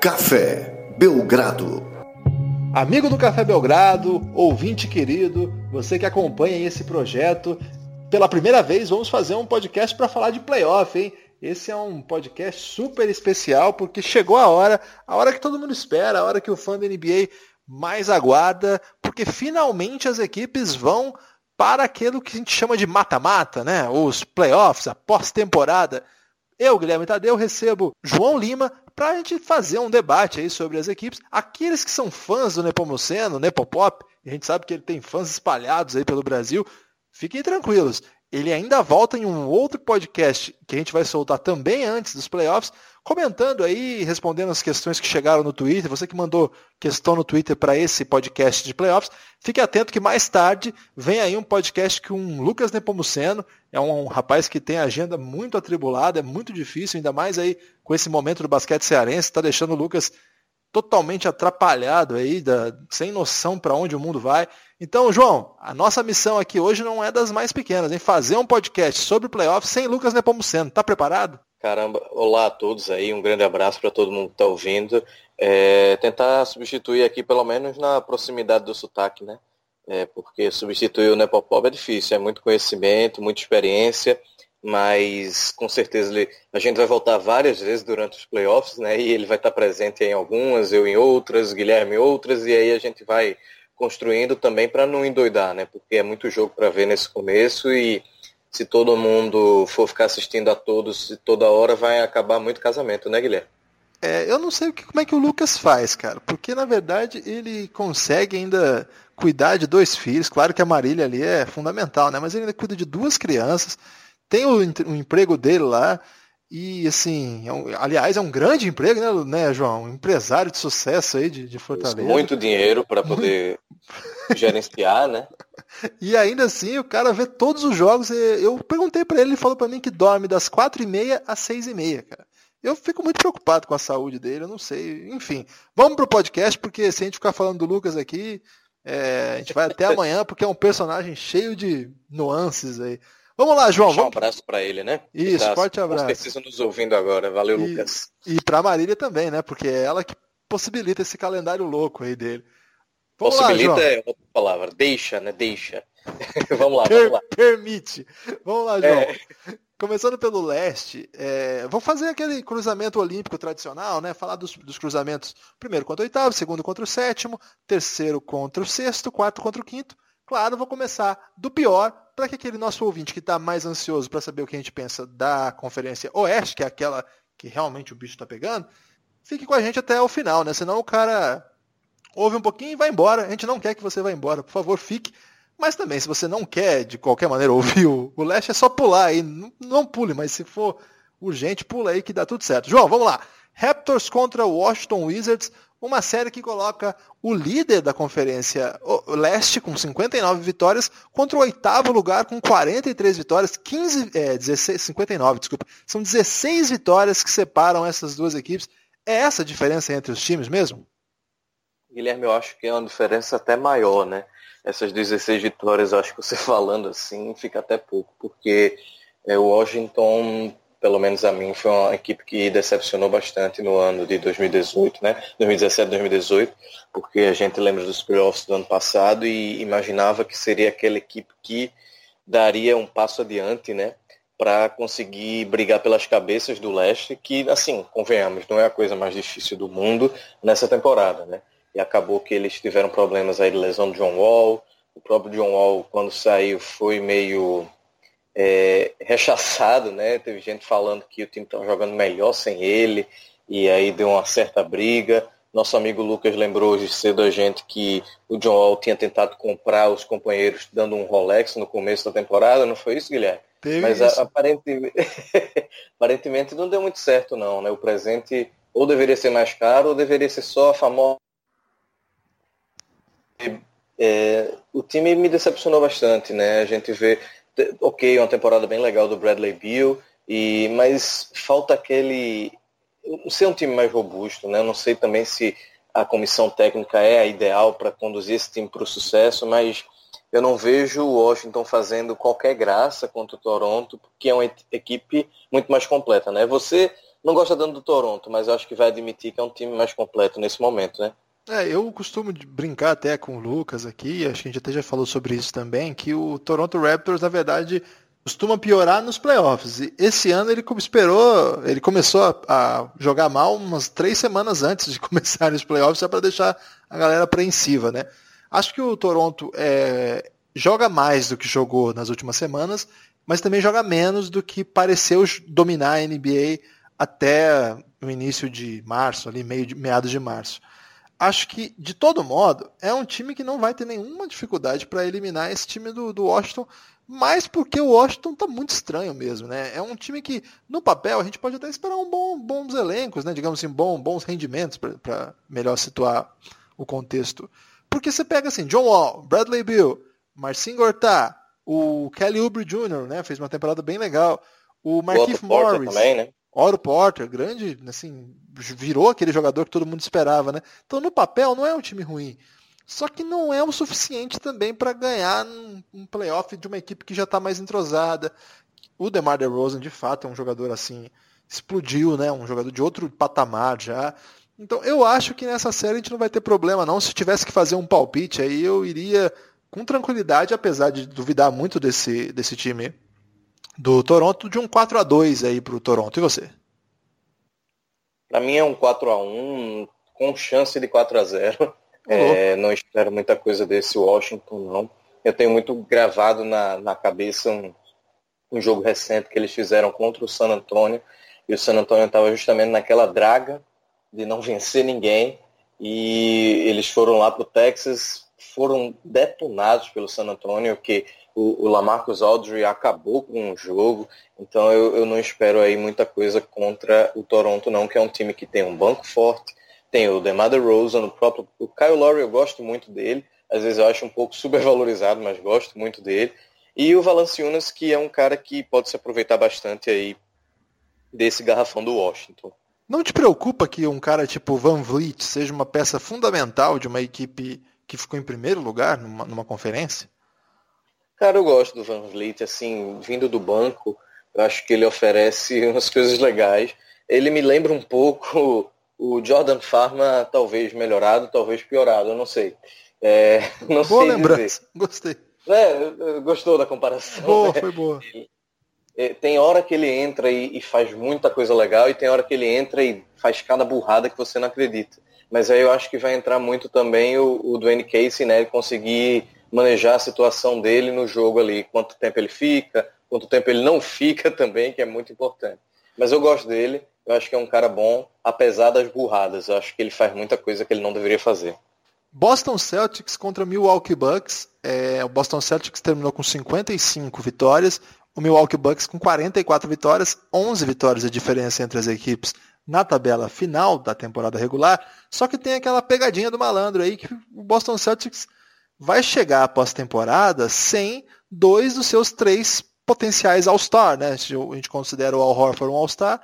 Café Belgrado. Amigo do Café Belgrado, ouvinte querido, você que acompanha esse projeto, pela primeira vez vamos fazer um podcast para falar de playoff, hein? Esse é um podcast super especial porque chegou a hora, a hora que todo mundo espera, a hora que o fã da NBA mais aguarda, porque finalmente as equipes vão para aquilo que a gente chama de mata-mata, né? Os playoffs, a pós-temporada. Eu, Guilherme Tadeu, recebo João Lima para a gente fazer um debate aí sobre as equipes. Aqueles que são fãs do Nepomuceno, Nepopop, a gente sabe que ele tem fãs espalhados aí pelo Brasil, fiquem tranquilos. Ele ainda volta em um outro podcast que a gente vai soltar também antes dos playoffs, comentando aí, respondendo as questões que chegaram no Twitter. Você que mandou questão no Twitter para esse podcast de playoffs, fique atento que mais tarde vem aí um podcast com um Lucas Nepomuceno. É um, um rapaz que tem agenda muito atribulada, é muito difícil, ainda mais aí com esse momento do basquete cearense, está deixando o Lucas totalmente atrapalhado aí, da, sem noção para onde o mundo vai. Então, João, a nossa missão aqui hoje não é das mais pequenas, em fazer um podcast sobre playoffs sem Lucas Nepomuceno. Tá preparado? Caramba, olá a todos aí, um grande abraço para todo mundo que está ouvindo. É, tentar substituir aqui, pelo menos na proximidade do sotaque, né? É, porque substituir o Nepopop é difícil, é muito conhecimento, muita experiência, mas com certeza ele, a gente vai voltar várias vezes durante os playoffs, né? E ele vai estar presente em algumas, eu em outras, Guilherme em outras, e aí a gente vai construindo também para não endoidar, né? Porque é muito jogo para ver nesse começo e se todo mundo for ficar assistindo a todos toda hora, vai acabar muito casamento, né, Guilherme? É, eu não sei como é que o Lucas faz, cara, porque na verdade ele consegue ainda cuidar de dois filhos. Claro que a Marília ali é fundamental, né? Mas ele ainda cuida de duas crianças, tem o, o emprego dele lá. E assim, é um, aliás, é um grande emprego, né, né, João? Um empresário de sucesso aí de, de Fortaleza. Muito dinheiro para poder gerenciar, né? E ainda assim, o cara vê todos os jogos. Eu perguntei para ele, ele falou para mim que dorme das quatro e meia às seis e meia, cara. Eu fico muito preocupado com a saúde dele, eu não sei. Enfim, vamos pro podcast, porque se a gente ficar falando do Lucas aqui, é, a gente vai até amanhã, porque é um personagem cheio de nuances aí. Vamos lá, João. Vamos... Um abraço para ele, né? Isso, tá, forte abraço. Precisam nos ouvindo agora. Valeu, e, Lucas. E para Marília também, né? Porque é ela que possibilita esse calendário louco aí dele. Vamos possibilita lá, é outra palavra. Deixa, né? Deixa. vamos lá, vamos lá. Permite. Vamos lá, João. É. Começando pelo leste, é, vamos fazer aquele cruzamento olímpico tradicional, né? Falar dos, dos, cruzamentos primeiro contra o oitavo, segundo contra o sétimo, terceiro contra o sexto, quarto contra o quinto. Claro, vou começar do pior para que aquele nosso ouvinte que está mais ansioso para saber o que a gente pensa da Conferência Oeste, que é aquela que realmente o bicho está pegando, fique com a gente até o final, né? Senão o cara ouve um pouquinho e vai embora. A gente não quer que você vá embora. Por favor, fique. Mas também, se você não quer, de qualquer maneira, ouvir o, Leste, é só pular aí. Não, não pule, mas se for urgente, pula aí que dá tudo certo. João, vamos lá. Raptors contra Washington Wizards uma série que coloca o líder da Conferência Leste com 59 vitórias contra o oitavo lugar com 43 vitórias, 15, é, 16, 59, desculpa. São 16 vitórias que separam essas duas equipes. É essa a diferença entre os times mesmo? Guilherme, eu acho que é uma diferença até maior, né? Essas 16 vitórias, eu acho que você falando assim fica até pouco, porque é, o Washington pelo menos a mim, foi uma equipe que decepcionou bastante no ano de 2018, né? 2017, 2018, porque a gente lembra dos playoffs do ano passado e imaginava que seria aquela equipe que daria um passo adiante, né? Para conseguir brigar pelas cabeças do leste, que, assim, convenhamos, não é a coisa mais difícil do mundo nessa temporada, né? E acabou que eles tiveram problemas aí de lesão do John Wall. O próprio John Wall, quando saiu, foi meio é, rechaçado, né? Teve gente falando que o time estava jogando melhor sem ele, e aí deu uma certa briga. Nosso amigo Lucas lembrou hoje cedo a gente que o John Wall tinha tentado comprar os companheiros dando um Rolex no começo da temporada, não foi isso, Guilherme? Teve Mas isso. Aparentemente, aparentemente não deu muito certo não, né? O presente ou deveria ser mais caro ou deveria ser só a famosa é, o time me decepcionou bastante, né? A gente vê ok, uma temporada bem legal do Bradley Beal, e, mas falta aquele. Não sei um time mais robusto, né? Eu não sei também se a comissão técnica é a ideal para conduzir esse time para o sucesso, mas eu não vejo o Washington fazendo qualquer graça contra o Toronto, que é uma equipe muito mais completa, né? Você não gosta tanto do Toronto, mas eu acho que vai admitir que é um time mais completo nesse momento, né? É, eu costumo brincar até com o Lucas aqui, acho que a gente até já falou sobre isso também, que o Toronto Raptors, na verdade, costuma piorar nos playoffs. E esse ano ele esperou, ele começou a, a jogar mal umas três semanas antes de começar os playoffs, só para deixar a galera apreensiva, né? Acho que o Toronto é, joga mais do que jogou nas últimas semanas, mas também joga menos do que pareceu dominar a NBA até o início de março, ali meio de, meados de março. Acho que, de todo modo, é um time que não vai ter nenhuma dificuldade para eliminar esse time do, do Washington, mas porque o Washington está muito estranho mesmo, né? É um time que, no papel, a gente pode até esperar um bom, bons elencos, né? Digamos assim, bom, bons rendimentos para melhor situar o contexto. Porque você pega assim, John Wall, Bradley Bill, Marcin Gortat, o Kelly Oubre Jr., né? Fez uma temporada bem legal. O Marquinhos Morris. Também, né? Oro Porter, grande, assim, virou aquele jogador que todo mundo esperava, né? Então, no papel, não é um time ruim. Só que não é o suficiente também para ganhar um, playoff de uma equipe que já está mais entrosada. O DeMar DeRozan, de fato, é um jogador assim, explodiu, né? Um jogador de outro patamar já. Então, eu acho que nessa série a gente não vai ter problema, não. Se tivesse que fazer um palpite, aí eu iria com tranquilidade, apesar de duvidar muito desse, desse time do Toronto de um 4 a 2 aí para o Toronto. E você? Para mim é um 4 a 1 com chance de 4 a 0 é, Não espero muita coisa desse Washington, não. Eu tenho muito gravado na, na cabeça um, um jogo recente que eles fizeram contra o San Antonio. E o San Antonio estava justamente naquela draga de não vencer ninguém. E eles foram lá para o Texas, foram detonados pelo San Antonio, que o, o Lamarcus Aldridge acabou com o jogo, então eu, eu não espero aí muita coisa contra o Toronto não, que é um time que tem um banco forte, tem o DeMar DeRozan, o próprio o Kyle Lowry eu gosto muito dele, às vezes eu acho um pouco supervalorizado, mas gosto muito dele. E o Valanciunas, que é um cara que pode se aproveitar bastante aí desse garrafão do Washington. Não te preocupa que um cara tipo Van Vliet seja uma peça fundamental de uma equipe que ficou em primeiro lugar numa, numa conferência? Cara, eu gosto do Van Vliet, assim, vindo do banco, eu acho que ele oferece umas coisas legais. Ele me lembra um pouco o Jordan Farma, talvez melhorado, talvez piorado, eu não sei. É, não boa sei lembrança, dizer. gostei. É, gostou da comparação? Boa, né? foi boa. É, tem hora que ele entra e, e, faz muita coisa legal e tem hora que ele entra e faz cada burrada que você não acredita. Mas aí eu acho que vai entrar muito também o, o Dwayne Casey, né? Ele conseguir manejar a situação dele no jogo ali, quanto tempo ele fica, quanto tempo ele não fica também, que é muito importante. Mas eu gosto dele, eu acho que é um cara bom, apesar das burradas. Eu acho que ele faz muita coisa que ele não deveria fazer. Boston Celtics contra Milwaukee Bucks. É, o Boston Celtics terminou com 55 vitórias, o Milwaukee Bucks com 44 vitórias, 11 vitórias de diferença entre as equipes na tabela final da temporada regular. Só que tem aquela pegadinha do malandro aí que o Boston Celtics vai chegar após temporada sem dois dos seus três potenciais All-Star, né? Se a gente considera o Al Horford um All-Star,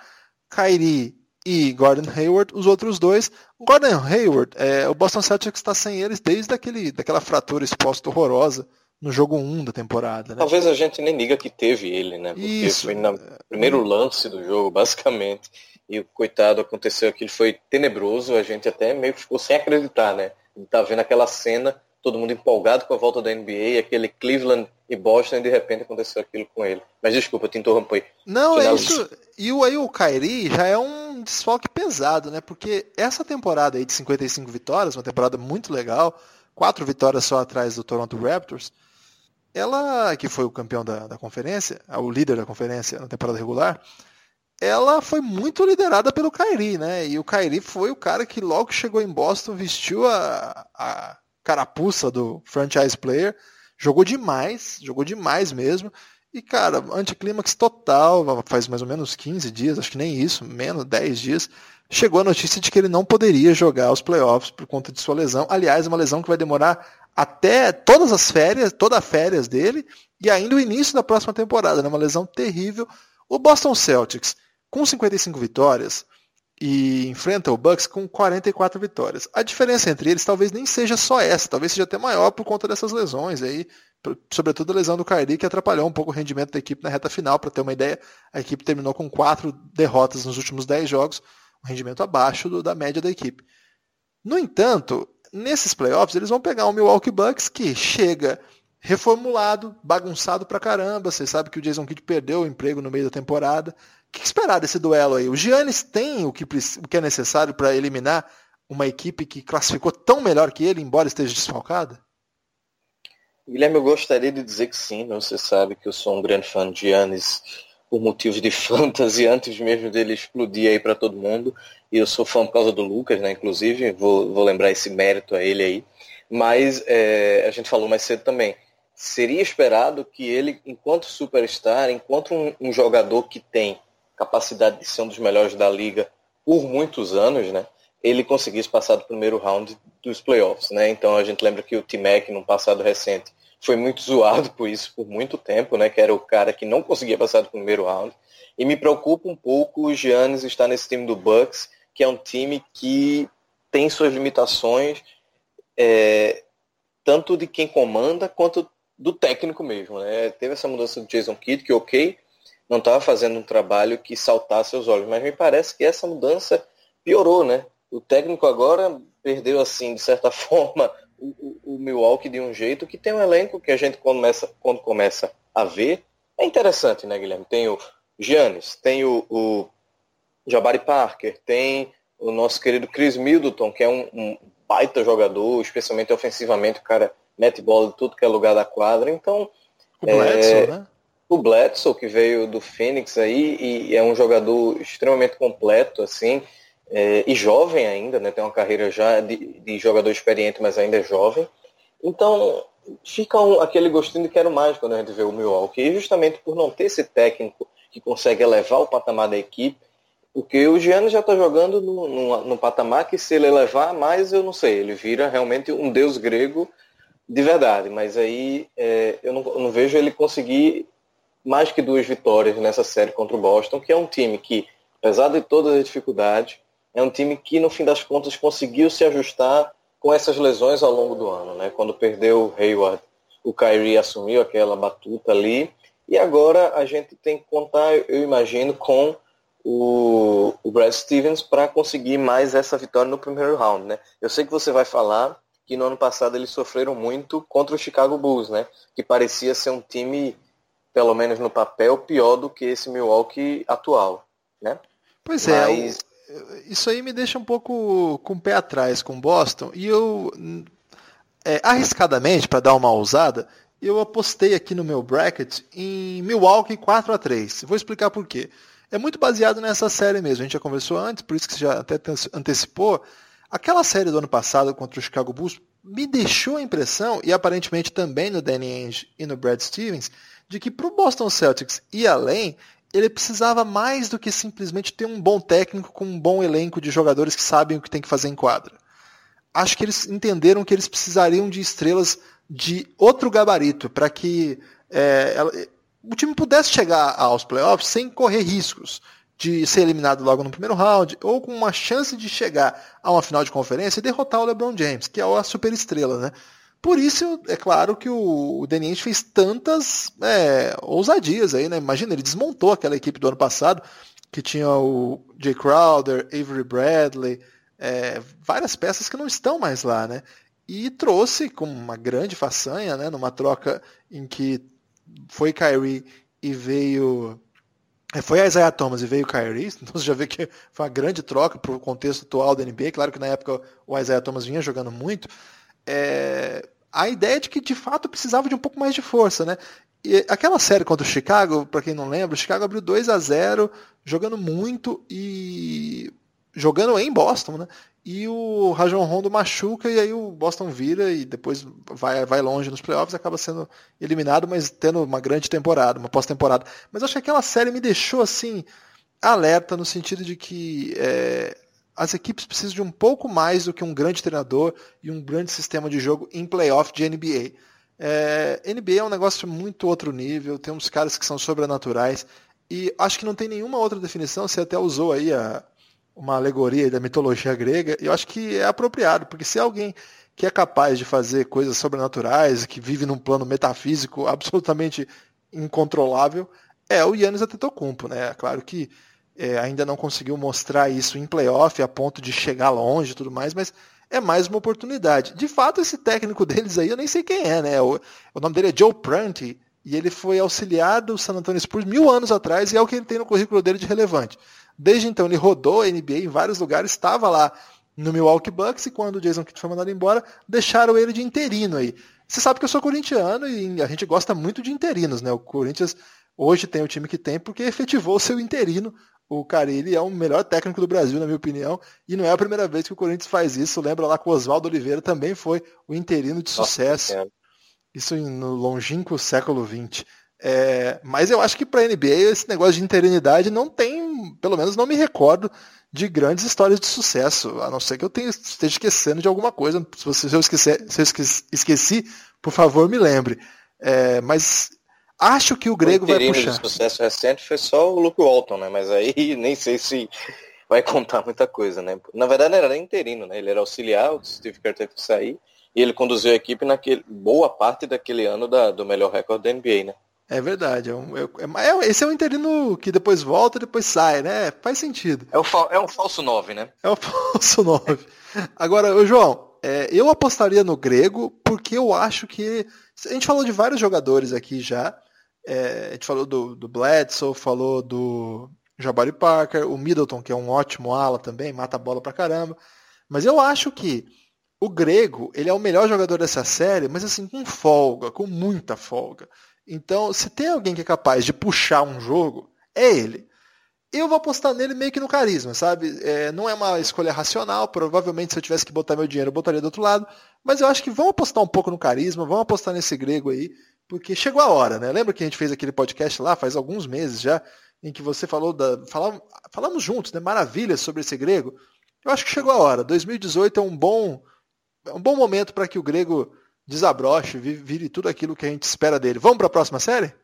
Kyrie e Gordon Hayward, os outros dois. Gordon Hayward, é, o Boston Celtics está sem eles desde aquele, daquela fratura exposta horrorosa no jogo 1 da temporada. Né? Talvez a gente nem diga que teve ele, né? Porque Isso. foi no primeiro lance do jogo, basicamente. E o coitado aconteceu aquilo, foi tenebroso, a gente até meio que ficou sem acreditar, né? Tá vendo aquela cena todo mundo empolgado com a volta da NBA, aquele Cleveland e Boston, e de repente aconteceu aquilo com ele. Mas desculpa, te interrompi. Não, é isso. E o, aí o Kyrie já é um desfalque pesado, né? Porque essa temporada aí de 55 vitórias, uma temporada muito legal, quatro vitórias só atrás do Toronto Raptors, ela, que foi o campeão da, da conferência, o líder da conferência na temporada regular, ela foi muito liderada pelo Kyrie, né? E o Kyrie foi o cara que logo chegou em Boston, vestiu a, a carapuça do franchise player. Jogou demais, jogou demais mesmo. E, cara, anticlímax total, faz mais ou menos 15 dias, acho que nem isso, menos 10 dias, chegou a notícia de que ele não poderia jogar os playoffs por conta de sua lesão. Aliás, uma lesão que vai demorar até todas as férias, toda as férias dele, e ainda o início da próxima temporada, né? Uma lesão terrível. O Boston Celtics, com 55 vitórias, e enfrenta o Bucks com 44 vitórias. A diferença entre eles talvez nem seja só essa, talvez seja até maior por conta dessas lesões aí sobretudo a lesão do Kyrie, que atrapalhou um pouco o rendimento da equipe na reta final. Para ter uma ideia, a equipe terminou com quatro derrotas nos últimos dez jogos, um rendimento abaixo do, da média da equipe. No entanto, nesses playoffs, eles vão pegar o Milwaukee Bucks, que chega reformulado, bagunçado pra caramba. Você sabe que o Jason Kidd perdeu o emprego no meio da temporada. Que esperar desse duelo aí? O Giannis tem o que, o que é necessário para eliminar uma equipe que classificou tão melhor que ele, embora esteja desfalcada? Guilherme, eu gostaria de dizer que sim. Você sabe que eu sou um grande fã de Giannis por motivos de fantasy, antes mesmo dele explodir aí para todo mundo. E eu sou fã por causa do Lucas, né? Inclusive, vou, vou lembrar esse mérito a ele aí. Mas é, a gente falou mais cedo também seria esperado que ele, enquanto superstar, enquanto um, um, jogador que tem capacidade de ser um dos melhores da liga por muitos anos, né, ele conseguisse passar do primeiro round dos playoffs. Né? Então a gente lembra que o T-Mac, no passado recente, foi muito zoado por isso por muito tempo, né, que era o cara que não conseguia passar do primeiro round. E me preocupa um pouco o Giannis estar nesse time do Bucks, que é um time que tem suas limitações, é, tanto de quem comanda quanto do técnico mesmo. Né? Teve essa mudança do Jason Kidd, que ok, não estava fazendo um trabalho que saltasse aos olhos, mas me parece que essa mudança piorou, né? O técnico agora perdeu, assim, de certa forma, o, o, Milwaukee de um jeito que tem um elenco que a gente começa, quando começa a ver, é interessante, né, Guilherme? Tem o Giannis, tem o, o Jabari Parker, tem o nosso querido Chris Middleton, que é um, um baita jogador, especialmente ofensivamente, o cara mete bola de tudo que é lugar da quadra. Então, o Bledsoe, é, né? O Bledsoe, que veio do Phoenix aí, e é um jogador extremamente completo, assim, é, e jovem ainda, né? Tem uma carreira já de, de jogador experiente, mas ainda é jovem. Então, fica um, aquele gostinho de quero mais quando a gente vê o Milwaukee. Justamente por não ter esse técnico que consegue elevar o patamar da equipe, porque o Giannis já está jogando no, patamar que se ele elevar mais, eu não sei, ele vira realmente um deus grego de verdade, mas aí é, eu, não, eu, não, vejo ele conseguir mais que duas vitórias nessa série contra o Boston, que é um time que, apesar de todas as dificuldades, é um time que no fim das contas conseguiu se ajustar com essas lesões ao longo do ano. Né? Quando perdeu o Hayward, o Kyrie assumiu aquela batuta ali, e agora a gente tem que contar, eu imagino, com o, o Brad Stevens para conseguir mais essa vitória no primeiro round. Né? Eu sei que você vai falar que no ano passado eles sofreram muito contra o Chicago Bulls, né? Que parecia ser um time, pelo menos no papel, pior do que esse Milwaukee atual, né? Pois é, Mas... é, isso aí me deixa um pouco com o pé atrás com Boston e eu é, arriscadamente para dar uma ousada, eu apostei aqui no meu bracket em Milwaukee 4 a 3. Vou explicar por quê. É muito baseado nessa série mesmo. A gente já conversou antes, por isso que você já até antecipou. Aquela série do ano passado contra o Chicago Bulls me deixou a impressão, e aparentemente também no Danny Ainge e no Brad Stevens, de que para o Boston Celtics ir além, ele precisava mais do que simplesmente ter um bom técnico com um bom elenco de jogadores que sabem o que tem que fazer em quadra. Acho que eles entenderam que eles precisariam de estrelas de outro gabarito para que é, o time pudesse chegar aos playoffs sem correr riscos de ser eliminado logo no primeiro round, ou com uma chance de chegar a uma final de conferência e derrotar o LeBron James, que é a superestrela, né? Por isso, é claro que o, o Ainge fez tantas é, ousadias aí, né? Imagina, ele desmontou aquela equipe do ano passado, que tinha o Jay Crowder, Avery Bradley, é, várias peças que não estão mais lá, né? E trouxe com uma grande façanha, né? Numa troca em que foi Kyrie e veio é, foi a Isaiah Thomas e veio o Kyrie, então você já vê que foi uma grande troca para o contexto atual da NBA. Claro que na época o Isaiah Thomas vinha jogando muito. É, a ideia de que de fato precisava de um pouco mais de força, né? E aquela série contra o Chicago, para quem não lembra, o Chicago abriu 2 a 0 jogando muito e jogando em Boston, né? e o Rajon Rondo machuca e aí o Boston vira e depois vai, vai longe nos playoffs acaba sendo eliminado, mas tendo uma grande temporada, uma pós-temporada. Mas acho que aquela série me deixou assim alerta no sentido de que é, as equipes precisam de um pouco mais do que um grande treinador e um grande sistema de jogo em playoff de NBA. É, NBA é um negócio muito outro nível, tem uns caras que são sobrenaturais e acho que não tem nenhuma outra definição, você até usou aí a, uma alegoria da mitologia grega, eu acho que é apropriado, porque se alguém que é capaz de fazer coisas sobrenaturais, que vive num plano metafísico absolutamente incontrolável, é o Yannis Antetokounmpo, né? Claro que é, ainda não conseguiu mostrar isso em playoff a ponto de chegar longe e tudo mais, mas é mais uma oportunidade. De fato, esse técnico deles aí, eu nem sei quem é, né? O, o nome dele é Joe Prunty, e ele foi auxiliar do San Antonio Spurs mil anos atrás, e é o que ele tem no currículo dele de relevante. Desde então, ele rodou a NBA em vários lugares, estava lá no Milwaukee Bucks, e quando o Jason Kidd foi mandado embora, deixaram ele de interino aí. Você sabe que eu sou corintiano e a gente gosta muito de interinos, né? O Corinthians hoje tem o time que tem porque efetivou seu interino. O Carilli é o melhor técnico do Brasil, na minha opinião, e não é a primeira vez que o Corinthians faz isso. Lembra lá que o Oswaldo Oliveira também foi o interino de sucesso. Nossa, isso no longínquo século XX. É, mas eu acho que para a NBA esse negócio de interinidade não tem, pelo menos não me recordo de grandes histórias de sucesso, a não ser que eu tenha, esteja esquecendo de alguma coisa. Se, você, se eu, esquecer, se eu esqueci, por favor me lembre. É, mas acho que o grego o vai puxar. de sucesso recente foi só o Luke Walton, né? Mas aí nem sei se vai contar muita coisa, né? Na verdade não era nem interino, né? Ele era auxiliar, o Steve Kerr teve que sair e ele conduziu a equipe naquele boa parte daquele ano da, do melhor recorde da NBA, né? É verdade. É um, é, é, esse é um interino que depois volta e depois sai, né? Faz sentido. É, o, é um falso 9, né? É o falso 9. Agora, ô João, é, eu apostaria no grego porque eu acho que. A gente falou de vários jogadores aqui já. É, a gente falou do, do Bledsoe, falou do Jabari Parker, o Middleton, que é um ótimo ala também, mata a bola pra caramba. Mas eu acho que o grego, ele é o melhor jogador dessa série, mas assim, com folga, com muita folga. Então, se tem alguém que é capaz de puxar um jogo, é ele. Eu vou apostar nele meio que no carisma, sabe? É, não é uma escolha racional, provavelmente se eu tivesse que botar meu dinheiro, eu botaria do outro lado. Mas eu acho que vamos apostar um pouco no carisma, vamos apostar nesse grego aí, porque chegou a hora, né? Lembra que a gente fez aquele podcast lá, faz alguns meses já, em que você falou da. Falamos, falamos juntos, né? Maravilhas sobre esse grego. Eu acho que chegou a hora. 2018 é um bom, é um bom momento para que o grego desabroche, vire tudo aquilo que a gente espera dele. Vamos para a próxima série?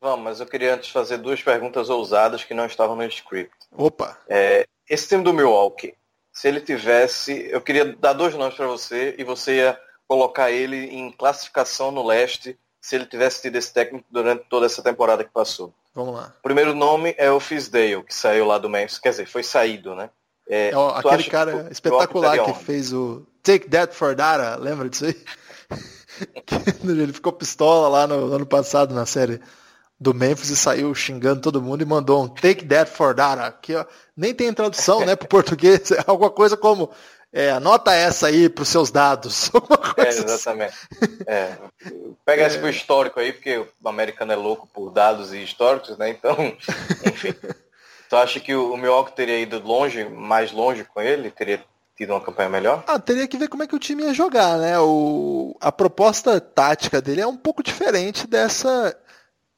Vamos, mas eu queria antes fazer duas perguntas ousadas que não estavam no script. Opa! É, esse time do Milwaukee, se ele tivesse. Eu queria dar dois nomes para você e você ia colocar ele em classificação no leste se ele tivesse tido esse técnico durante toda essa temporada que passou. Vamos lá. O primeiro nome é o Fisdale, que saiu lá do Memphis. Quer dizer, foi saído, né? É, é aquele cara que espetacular que fez o Take That for Data, lembra disso aí? ele ficou pistola lá no, no ano passado na série do Memphis e saiu xingando todo mundo e mandou um Take That for Data, que ó, nem tem tradução né, para o português, é alguma coisa como é, anota essa aí para os seus dados. É, assim. exatamente. Assim. É. Pega é. esse pro histórico aí, porque o americano é louco por dados e históricos, né? Então, enfim. Tu acha que o Milwaukee teria ido longe, mais longe com ele? Teria tido uma campanha melhor? Ah, teria que ver como é que o time ia jogar, né? O, a proposta tática dele é um pouco diferente dessa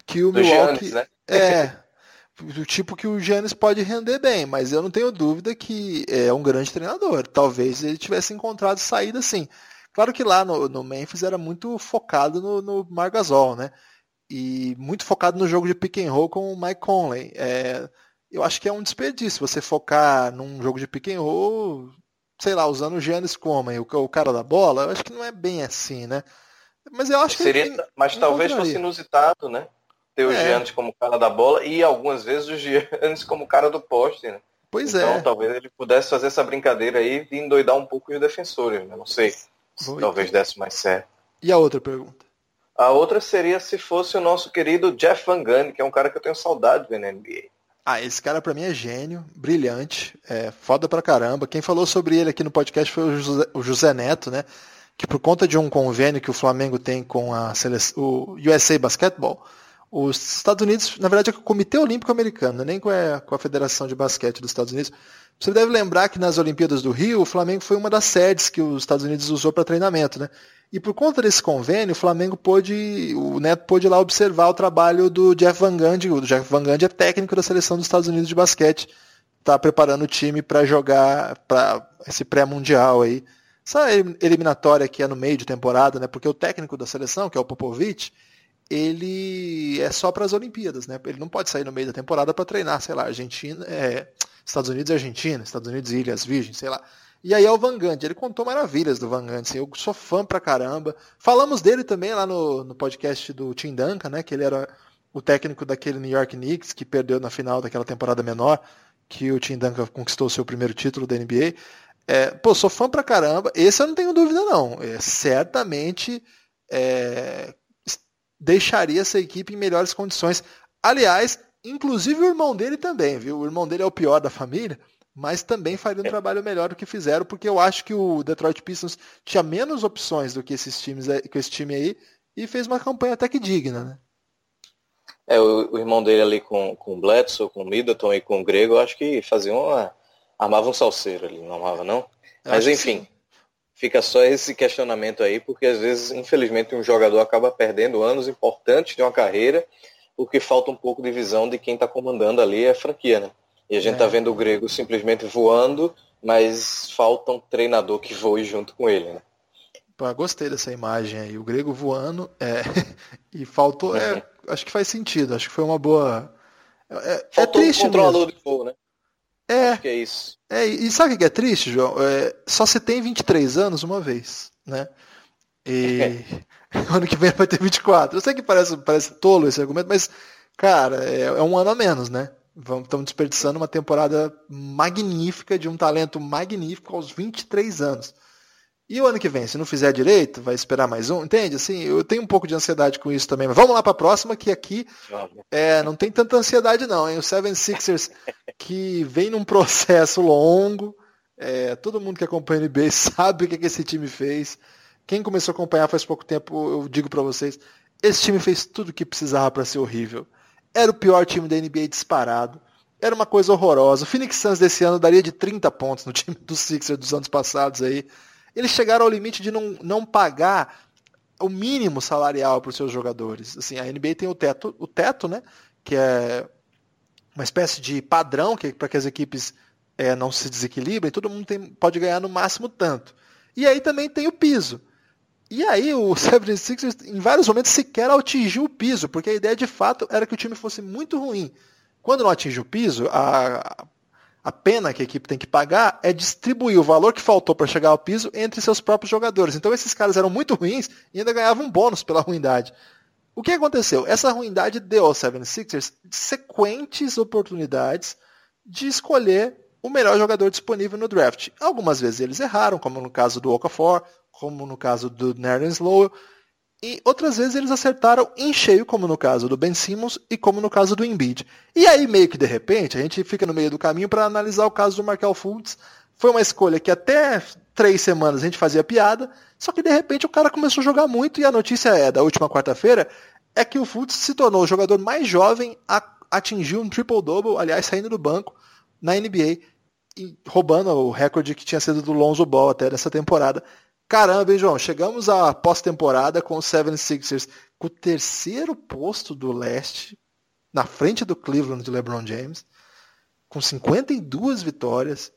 que o Do Milwaukee. Giannis, né? É. do tipo que o Giannis pode render bem, mas eu não tenho dúvida que é um grande treinador. Talvez ele tivesse encontrado saída sim. Claro que lá no, no Memphis era muito focado no, no Margasol, né? E muito focado no jogo de pick and roll com o Mike Conley. É, eu acho que é um desperdício você focar num jogo de pick and roll sei lá, usando o Giannis como o, cara da bola, eu acho que não é bem assim, né? Mas eu acho que. Seria, tem, mas talvez fosse inusitado, né? Ter o é. Giannis como cara da bola e algumas vezes o Giannis como cara do poste, né? Pois então, é. Então talvez ele pudesse fazer essa brincadeira aí e endoidar um pouco os defensores, né? Não sei. Se talvez desse mais certo. E a outra pergunta? A outra seria se fosse o nosso querido Jeff Van Gundy, que é um cara que eu tenho saudade de ver na NBA. Ah, esse cara para mim é gênio, brilhante, é foda pra caramba. Quem falou sobre ele aqui no podcast foi o José, o José Neto, né? Que por conta de um convênio que o Flamengo tem com a seleção, o USA Basketball, os Estados Unidos, na verdade, é o Comitê Olímpico Americano, nem com a, com a Federação de Basquete dos Estados Unidos. Você deve lembrar que nas Olimpíadas do Rio, o Flamengo foi uma das sedes que os Estados Unidos usou para treinamento, né? E por conta desse convênio, o Flamengo pôde, o Neto pôde lá observar o trabalho do Jeff Van Gundy. O Jeff Van Gundy é técnico da seleção dos Estados Unidos de basquete. Está preparando o time para jogar para esse pré-mundial aí. Essa eliminatória que é no meio de temporada, né? Porque o técnico da seleção, que é o Popovich, ele é só para as Olimpíadas, né? Ele não pode sair no meio da temporada para treinar, sei lá, Argentina, é, Estados Unidos e Argentina, Estados Unidos e Ilhas Virgens, sei lá. E aí é o Van Gundy. Ele contou maravilhas do Van Gundy. Assim, eu sou fã pra caramba. Falamos dele também lá no, no podcast do Tim Duncan, né? Que ele era o técnico daquele New York Knicks que perdeu na final daquela temporada menor, que o Tim Duncan conquistou o seu primeiro título da NBA. É, pô, sou fã pra caramba. Esse eu não tenho dúvida, não. É, certamente é, deixaria essa equipe em melhores condições. Aliás, inclusive o irmão dele também, viu? O irmão dele é o pior da família, mas também faria um é. trabalho melhor do que fizeram, porque eu acho que o Detroit Pistons tinha menos opções do que esses times, que esse time aí, e fez uma campanha até que digna, né? É, o, o irmão dele ali com, com o Bledsoe, com o Middleton e com o Grego, eu acho que faziam uma. armavam um salseiro ali, não armava não? Eu Mas enfim, fica só esse questionamento aí, porque às vezes, infelizmente, um jogador acaba perdendo anos importantes de uma carreira, porque falta um pouco de visão de quem está comandando ali a franquia, né? E a gente está é. vendo o Grego simplesmente voando, mas falta um treinador que voe junto com ele, né? Pô, gostei dessa imagem aí. O grego voando é... e faltou. É, acho que faz sentido. Acho que foi uma boa. É, é faltou é triste um controlador mesmo. de voo, né? É. Acho que é isso. É, e sabe o que é triste, João? É, só se tem 23 anos uma vez, né? E ano que vem vai ter 24. Eu sei que parece, parece tolo esse argumento, mas, cara, é, é um ano a menos, né? Estamos desperdiçando uma temporada magnífica de um talento magnífico aos 23 anos. E o ano que vem, se não fizer direito, vai esperar mais um, entende? Assim, eu tenho um pouco de ansiedade com isso também. Mas vamos lá para a próxima, que aqui é, não tem tanta ansiedade não, hein? O Seven Sixers, que vem num processo longo, é, todo mundo que acompanha o NBA sabe o que, que esse time fez. Quem começou a acompanhar faz pouco tempo, eu digo para vocês, esse time fez tudo o que precisava para ser horrível. Era o pior time da NBA disparado. Era uma coisa horrorosa. O Phoenix Suns desse ano daria de 30 pontos no time dos Sixers dos anos passados aí. Eles chegaram ao limite de não, não pagar o mínimo salarial para os seus jogadores. Assim, a NBA tem o teto, o teto, né? Que é uma espécie de padrão que para que as equipes é, não se desequilibrem, todo mundo tem, pode ganhar no máximo tanto. E aí também tem o piso. E aí o 76ers em vários momentos sequer atingiu o piso, porque a ideia de fato era que o time fosse muito ruim. Quando não atinge o piso, a, a pena que a equipe tem que pagar é distribuir o valor que faltou para chegar ao piso entre seus próprios jogadores. Então esses caras eram muito ruins e ainda ganhavam um bônus pela ruindade. O que aconteceu? Essa ruindade deu aos 76ers sequentes oportunidades de escolher o melhor jogador disponível no draft. Algumas vezes eles erraram, como no caso do Okafor, como no caso do Nerlens Lowell, e outras vezes eles acertaram em cheio, como no caso do Ben Simmons e como no caso do Embiid. E aí, meio que de repente, a gente fica no meio do caminho para analisar o caso do Markel Fultz. Foi uma escolha que até três semanas a gente fazia piada, só que de repente o cara começou a jogar muito e a notícia é da última quarta-feira é que o Fultz se tornou o jogador mais jovem a atingir um triple-double, aliás, saindo do banco na NBA, e roubando o recorde que tinha sido do Lonzo Ball até nessa temporada. Caramba, hein, João? Chegamos à pós-temporada com o 76ers com o terceiro posto do leste, na frente do Cleveland de LeBron James, com 52 vitórias,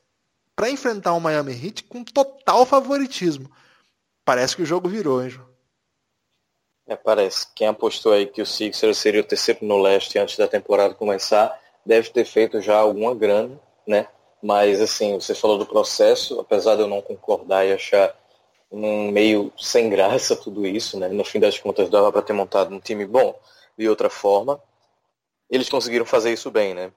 para enfrentar o Miami Heat com total favoritismo. Parece que o jogo virou, hein, João? É, parece. Quem apostou aí que o Sixers seria o terceiro no leste antes da temporada começar, deve ter feito já alguma grana, né? Mas, assim, você falou do processo, apesar de eu não concordar e achar um meio sem graça tudo isso, né? No fim das contas dava para ter montado um time bom de outra forma. Eles conseguiram fazer isso bem, né?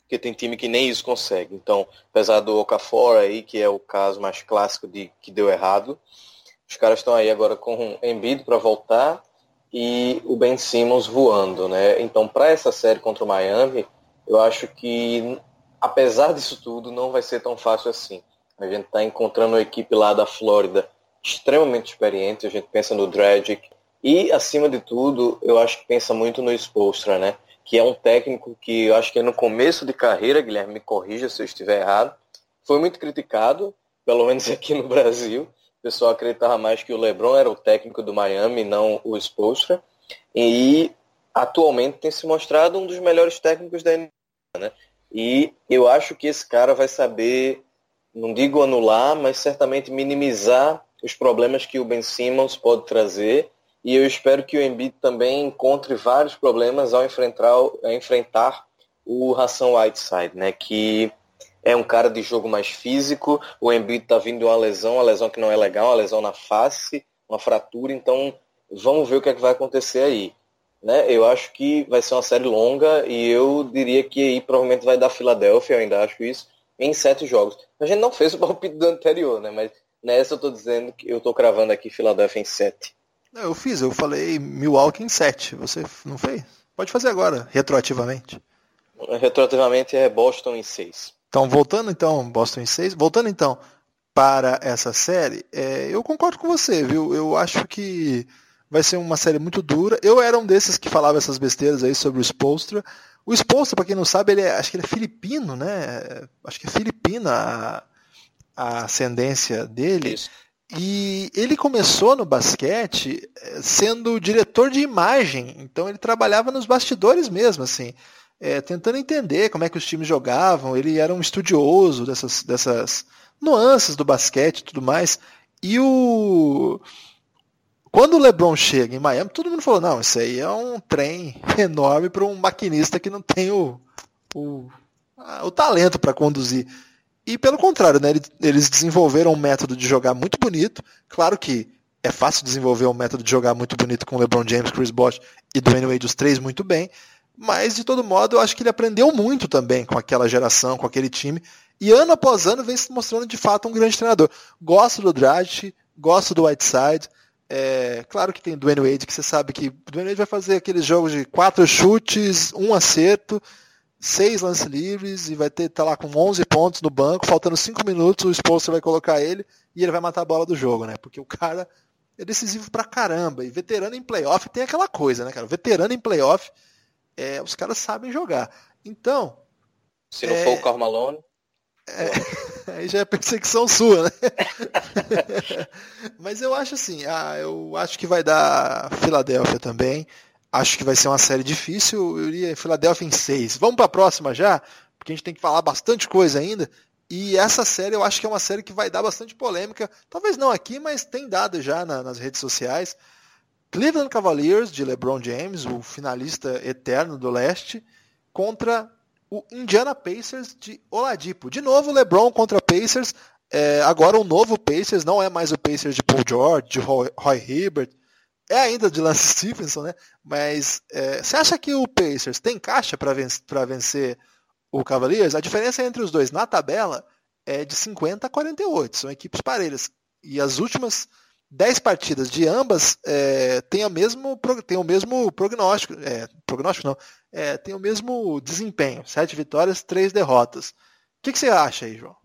Porque tem time que nem isso consegue. Então, apesar do Okafor aí, que é o caso mais clássico de que deu errado, os caras estão aí agora com o Embiid para voltar e o Ben Simmons voando, né? Então, para essa série contra o Miami, eu acho que apesar disso tudo, não vai ser tão fácil assim. A gente está encontrando uma equipe lá da Flórida extremamente experiente. A gente pensa no Dragic. E, acima de tudo, eu acho que pensa muito no Spolstra, né? Que é um técnico que eu acho que no começo de carreira, Guilherme, me corrija se eu estiver errado, foi muito criticado, pelo menos aqui no Brasil. O pessoal acreditava mais que o LeBron era o técnico do Miami, não o Spolstra. E atualmente tem se mostrado um dos melhores técnicos da NBA, né? E eu acho que esse cara vai saber não digo anular, mas certamente minimizar os problemas que o Ben Simmons pode trazer. E eu espero que o Embiid também encontre vários problemas ao enfrentar, ao enfrentar o Hassan Whiteside, né? Que é um cara de jogo mais físico, o Embiid tá vindo de uma lesão, uma lesão que não é legal, uma lesão na face, uma fratura, então vamos ver o que, é que vai acontecer aí. Né? Eu acho que vai ser uma série longa e eu diria que aí provavelmente vai dar Filadélfia, eu ainda acho isso, em sete jogos. A gente não fez o palpite do anterior, né? Mas nessa eu tô dizendo que eu tô cravando aqui Filadélfia em sete. Eu fiz, eu falei Milwaukee em sete. Você não fez? Pode fazer agora, retroativamente. Retroativamente é Boston em seis. Então, voltando então, Boston em seis. Voltando então para essa série, é, eu concordo com você, viu? Eu acho que vai ser uma série muito dura. Eu era um desses que falava essas besteiras aí sobre o Spolstra. O Spolstra, para quem não sabe, ele é, acho que ele é filipino, né? Acho que é filipina a, a ascendência dele. Isso. E ele começou no basquete eh, sendo diretor de imagem, então ele trabalhava nos bastidores mesmo, assim, é, tentando entender como é que os times jogavam. Ele era um estudioso dessas, dessas nuances do basquete e tudo mais. E o quando o LeBron chega em Miami, todo mundo falou: não, isso aí é um trem enorme para um maquinista que não tem o, o, o talento para conduzir. E pelo contrário, né, eles desenvolveram um método de jogar muito bonito. Claro que é fácil desenvolver um método de jogar muito bonito com LeBron James, Chris Bosh e Dwayne Wade, os três muito bem. Mas, de todo modo, eu acho que ele aprendeu muito também com aquela geração, com aquele time. E ano após ano vem se mostrando de fato um grande treinador. Gosto do Dragic, gosto do Whiteside. É, claro que tem Dwayne Wade, que você sabe que o Dwayne Wade vai fazer aqueles jogos de quatro chutes, um acerto seis lances livres e vai ter tá lá com 11 pontos no banco, faltando 5 minutos, o Spolster vai colocar ele e ele vai matar a bola do jogo, né? Porque o cara é decisivo pra caramba. E veterano em playoff tem aquela coisa, né, cara? Veterano em playoff, é, os caras sabem jogar. Então. Se não é, for o Carmalone. É, aí já é perseguição sua, né? Mas eu acho assim, ah, eu acho que vai dar Filadélfia também. Acho que vai ser uma série difícil. Eu iria Filadélfia em 6. Vamos para a próxima já, porque a gente tem que falar bastante coisa ainda. E essa série eu acho que é uma série que vai dar bastante polêmica. Talvez não aqui, mas tem dado já na, nas redes sociais. Cleveland Cavaliers, de LeBron James, o finalista eterno do leste, contra o Indiana Pacers de Oladipo. De novo, LeBron contra Pacers. É, agora um novo Pacers, não é mais o Pacers de Paul George, de Roy, Roy Hibbert, é ainda de Lance Stephenson, né? Mas é, você acha que o Pacers tem caixa para vencer, vencer o Cavaliers? A diferença entre os dois na tabela é de 50 a 48, são equipes parelhas. E as últimas 10 partidas de ambas é, têm, a mesmo, têm o mesmo prognóstico, é, prognóstico não, é, tem o mesmo desempenho, 7 vitórias, 3 derrotas. O que, que você acha aí, João?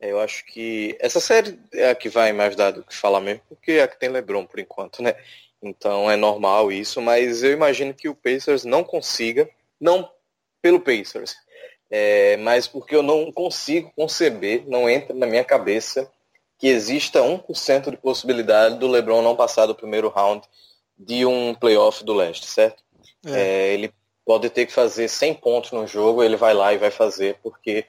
É, eu acho que essa série é a que vai mais dar do que falar mesmo, porque é a que tem LeBron por enquanto, né? Então é normal isso, mas eu imagino que o Pacers não consiga, não pelo Pacers, é, mas porque eu não consigo conceber, não entra na minha cabeça que exista 1% de possibilidade do LeBron não passar do primeiro round de um playoff do leste, certo? É. É, ele pode ter que fazer 100 pontos no jogo, ele vai lá e vai fazer, porque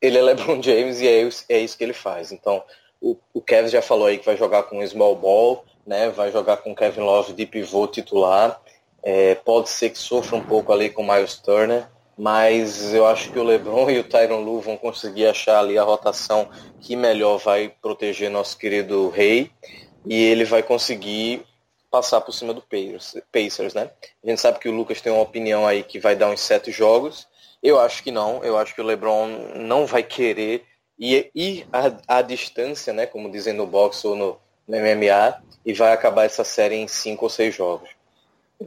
ele é LeBron James e é isso, é isso que ele faz. Então, o, o Kevin já falou aí que vai jogar com small ball, né? vai jogar com Kevin Love de pivô titular. É, pode ser que sofra um pouco ali com Miles Turner, mas eu acho que o LeBron e o Tyron Lu vão conseguir achar ali a rotação que melhor vai proteger nosso querido Rei e ele vai conseguir passar por cima do Pacers, né? A gente sabe que o Lucas tem uma opinião aí que vai dar uns sete jogos, eu acho que não. Eu acho que o LeBron não vai querer ir, ir à, à distância, né, como dizem no boxe ou no, no, MMA, e vai acabar essa série em cinco ou seis jogos.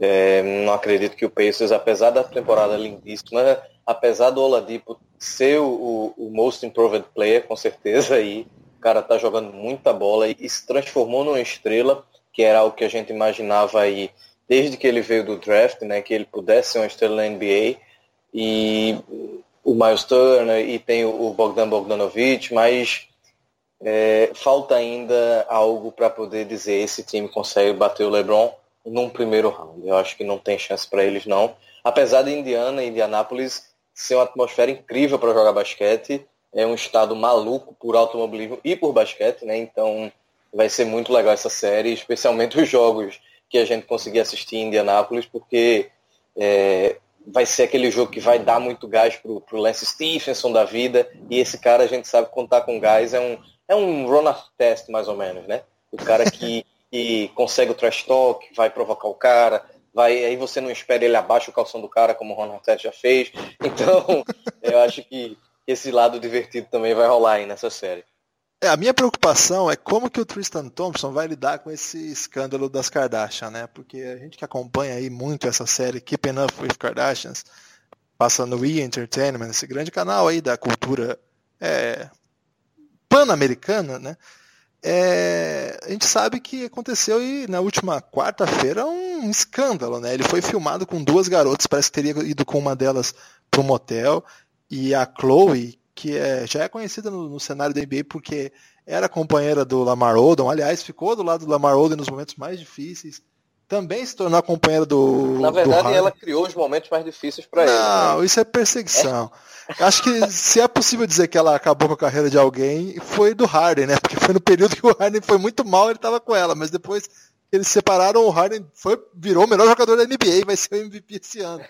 É, não acredito que o Pacers, apesar da temporada lindíssima, apesar do Oladipo ser o, o, most improved player, com certeza, aí o cara tá jogando muita bola e, e se transformou numa estrela, que era o que a gente imaginava aí desde que ele veio do draft, né, que ele pudesse ser uma estrela na NBA e o Miles Turner e tem o Bogdan Bogdanovic, mas é, falta ainda algo para poder dizer esse time consegue bater o LeBron num primeiro round. Eu acho que não tem chance para eles não. Apesar de Indiana e Indianápolis ser uma atmosfera incrível para jogar basquete, é um estado maluco por automobilismo e por basquete, né? Então vai ser muito legal essa série, especialmente os jogos que a gente conseguir assistir em Indianápolis, porque é, vai ser aquele jogo que vai dar muito gás pro, pro Lance Stephenson da vida, e esse cara a gente sabe contar com gás, é um, é um run test mais ou menos, né? O cara que, que consegue o trash talk, vai provocar o cara, vai, aí você não espera ele abaixo o calção do cara, como o Ron Artest já fez. Então, eu acho que esse lado divertido também vai rolar aí nessa série. É, a minha preocupação é como que o Tristan Thompson vai lidar com esse escândalo das Kardashian, né? Porque a gente que acompanha aí muito essa série Keeping Up with Kardashians, passa no E! Entertainment, esse grande canal aí da cultura é, pan-americana, né? É, a gente sabe que aconteceu e na última quarta-feira um escândalo, né? Ele foi filmado com duas garotas, parece que teria ido com uma delas para um motel e a Chloe, que é, já é conhecida no, no, cenário da NBA porque era companheira do Lamar Odom, aliás, ficou do lado do Lamar Odom nos momentos mais difíceis, também se tornou a companheira do. Na verdade, do ela criou os momentos mais difíceis para ele. Não, né? isso é perseguição. É. Acho que se é possível dizer que ela acabou com a carreira de alguém, foi do Harden, né? Porque foi no período que o Harden foi muito mal, ele estava com ela, mas depois eles se separaram, o Harden foi, virou o melhor jogador da NBA e vai ser o MVP esse ano.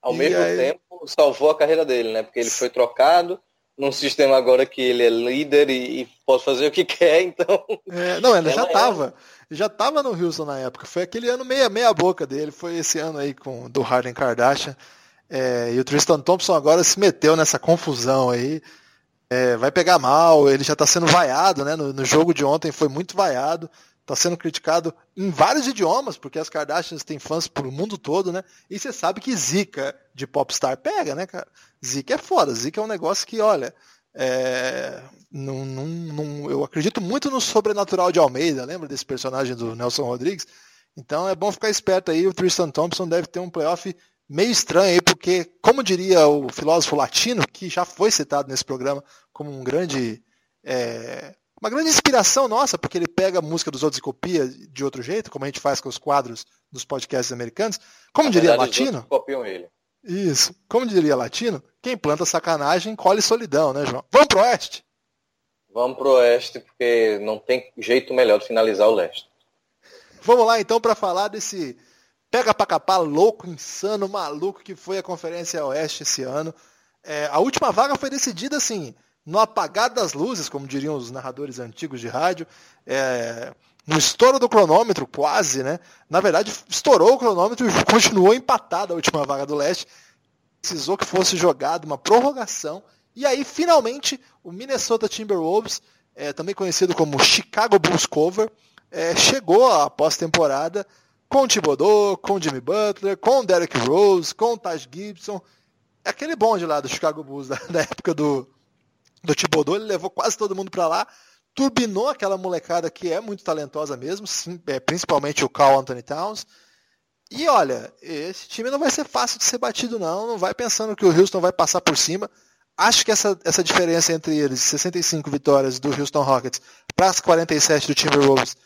Ao e mesmo aí... tempo, salvou a carreira dele, né? Porque ele foi trocado, num sistema agora que ele é líder e, e pode fazer o que quer, então. É, não, ele já estava. É... Já estava no Houston na época. Foi aquele ano meia, meia boca dele. Foi esse ano aí com do Harden Kardashian. É, e o Tristan Thompson agora se meteu nessa confusão aí. É, vai pegar mal, ele já está sendo vaiado, né? No, no, jogo de ontem foi muito vaiado. Está sendo criticado em vários idiomas, porque as Kardashians têm fãs pro mundo todo, né? E você sabe que Zika de popstar pega, né, cara? Zika é foda. Zika é um negócio que, olha, é, não, não, não, eu acredito muito no sobrenatural de Almeida, lembra desse personagem do Nelson Rodrigues? Então é bom ficar esperto aí. O Tristan Thompson deve ter um playoff meio estranho aí, porque, como diria o filósofo latino, que já foi citado nesse programa como um grande. É, uma grande inspiração nossa, porque ele pega a música dos outros e copia de outro jeito, como a gente faz com os quadros dos podcasts americanos. Como Na diria verdade, latino. Copiam ele. Isso. Como diria latino, quem planta sacanagem colhe solidão, né, João? Vamos pro oeste? Vamos pro oeste, porque não tem jeito melhor de finalizar o leste. Vamos lá então para falar desse pega pra capar louco, insano, maluco que foi a Conferência Oeste esse ano. É, a última vaga foi decidida assim, no apagar das luzes, como diriam os narradores antigos de rádio. É, no estouro do cronômetro, quase, né? Na verdade, estourou o cronômetro e continuou empatado a última vaga do leste. Precisou que fosse jogada uma prorrogação. E aí, finalmente, o Minnesota Timberwolves, é, também conhecido como Chicago Bulls Cover, é, chegou à pós-temporada com o Thibodeau, com o Jimmy Butler, com o Derrick Rose, com o Taj Gibson. Aquele bonde lá do Chicago Bulls, da, da época do, do Thibodeau, ele levou quase todo mundo para lá turbinou aquela molecada que é muito talentosa mesmo, sim, é, principalmente o Carl Anthony Towns. E olha, esse time não vai ser fácil de ser batido, não. Não vai pensando que o Houston vai passar por cima. Acho que essa, essa diferença entre eles, 65 vitórias do Houston Rockets para as 47 do Timberwolves,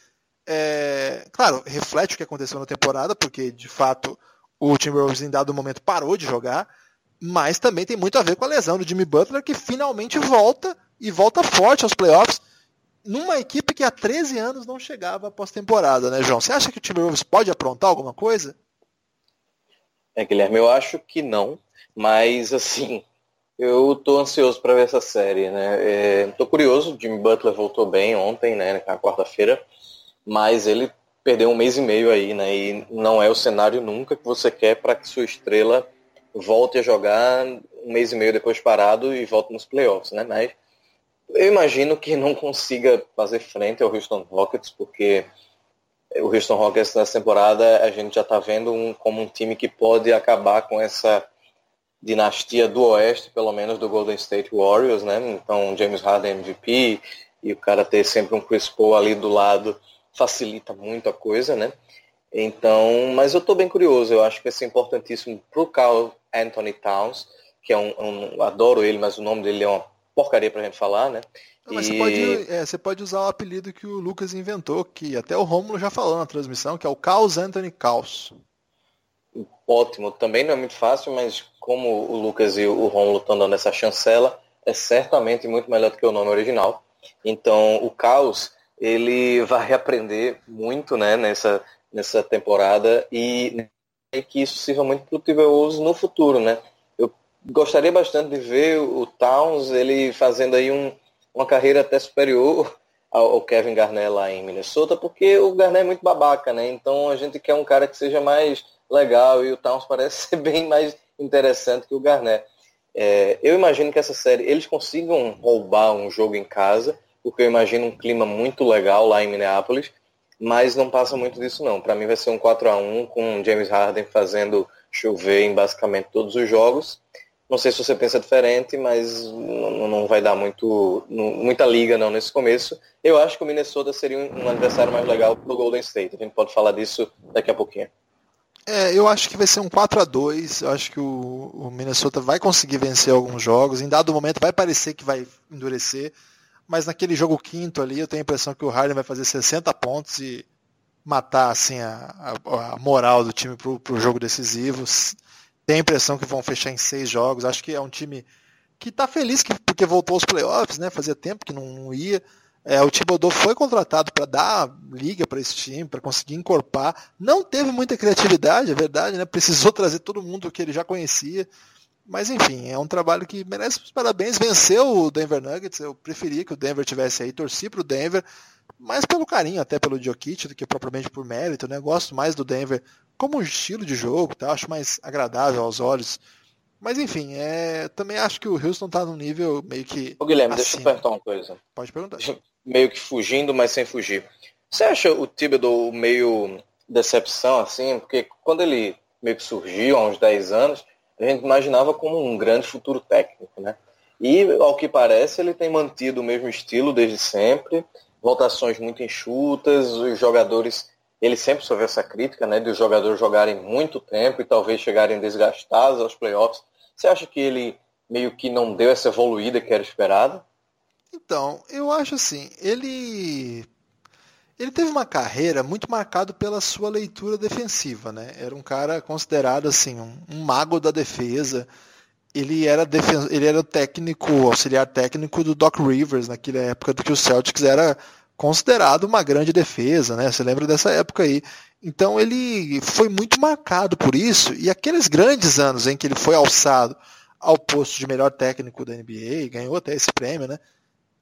é, claro, reflete o que aconteceu na temporada, porque de fato o Timberwolves em dado momento parou de jogar, mas também tem muito a ver com a lesão do Jimmy Butler, que finalmente volta e volta forte aos playoffs numa equipe que há 13 anos não chegava pós-temporada, né, João? Você acha que o Timberwolves pode aprontar alguma coisa? É, Guilherme, eu acho que não, mas assim, eu tô ansioso para ver essa série, né? É, tô curioso, Jimmy Butler voltou bem ontem, né, na quarta-feira, mas ele perdeu um mês e meio aí, né? E não é o cenário nunca que você quer para que sua estrela volte a jogar um mês e meio depois parado e volte nos playoffs, né? Mas eu imagino que não consiga fazer frente ao Houston Rockets, porque o Houston Rockets nessa temporada a gente já está vendo um, como um time que pode acabar com essa dinastia do Oeste, pelo menos do Golden State Warriors, né? Então James Harden MVP e o cara ter sempre um Chris Paul ali do lado facilita muito a coisa, né? Então, mas eu estou bem curioso, eu acho que vai ser importantíssimo para o Carl Anthony Towns, que é um, um, adoro ele, mas o nome dele é uma porcaria pra gente falar, né? Não, mas e... você, pode, é, você pode usar o apelido que o Lucas inventou, que até o Romulo já falou na transmissão, que é o Caos Anthony Caos. Ótimo, também não é muito fácil, mas como o Lucas e o Romulo estão dando essa chancela, é certamente muito melhor do que o nome original. Então, o Caos, ele vai aprender muito né, nessa, nessa temporada e que isso sirva muito para o Timberwolves no futuro, né? Gostaria bastante de ver o Towns ele fazendo aí um, uma carreira até superior ao Kevin Garnett lá em Minnesota, porque o Garnett é muito babaca, né? Então a gente quer um cara que seja mais legal e o Towns parece ser bem mais interessante que o Garnett. É, eu imagino que essa série eles consigam roubar um jogo em casa, porque eu imagino um clima muito legal lá em Minneapolis, mas não passa muito disso não. Para mim vai ser um 4 a 1 com James Harden fazendo chover em basicamente todos os jogos. Não sei se você pensa diferente, mas não, não vai dar muito, muita liga não nesse começo. Eu acho que o Minnesota seria um, um adversário mais legal para o Golden State. A gente pode falar disso daqui a pouquinho. É, eu acho que vai ser um 4 a 2 Eu acho que o, o, Minnesota vai conseguir vencer alguns jogos. Em dado momento vai parecer que vai endurecer. Mas naquele jogo quinto ali, eu tenho a impressão que o Harden vai fazer 60 pontos e matar assim a, a, a moral do time para o jogo decisivo. Tenho a impressão que vão fechar em seis jogos. Acho que é um time que está feliz que, porque voltou aos playoffs, né? Fazia tempo que não, não ia. É, o Thibodeau foi contratado para dar liga para esse time, para conseguir encorpar. Não teve muita criatividade, é verdade, né? Precisou trazer todo mundo que ele já conhecia. Mas enfim, é um trabalho que merece os parabéns. Venceu o Denver Nuggets. Eu preferia que o Denver tivesse aí, torci para o Denver, mais pelo carinho, até pelo Jokic, do que propriamente por mérito. Né? Gosto mais do Denver como estilo de jogo, tá? acho mais agradável aos olhos. Mas enfim, é... também acho que o Houston está num nível meio que. Ô Guilherme, acima. deixa eu perguntar uma coisa. Pode perguntar. Meio que fugindo, mas sem fugir. Você acha o Thibodeau meio decepção, assim? Porque quando ele meio que surgiu há uns 10 anos, a gente imaginava como um grande futuro técnico, né? E, ao que parece, ele tem mantido o mesmo estilo desde sempre, votações muito enxutas, os jogadores ele sempre sofreu essa crítica, né, de os jogadores jogarem muito tempo e talvez chegarem desgastados aos playoffs. Você acha que ele meio que não deu essa evoluída que era esperada? Então, eu acho assim, ele ele teve uma carreira muito marcada pela sua leitura defensiva, né? Era um cara considerado assim um, um mago da defesa. Ele era defen ele era técnico, auxiliar técnico do Doc Rivers naquela época do que o Celtics era considerado uma grande defesa, né? Você lembra dessa época aí? Então ele foi muito marcado por isso e aqueles grandes anos em que ele foi alçado ao posto de melhor técnico da NBA, ganhou até esse prêmio, né?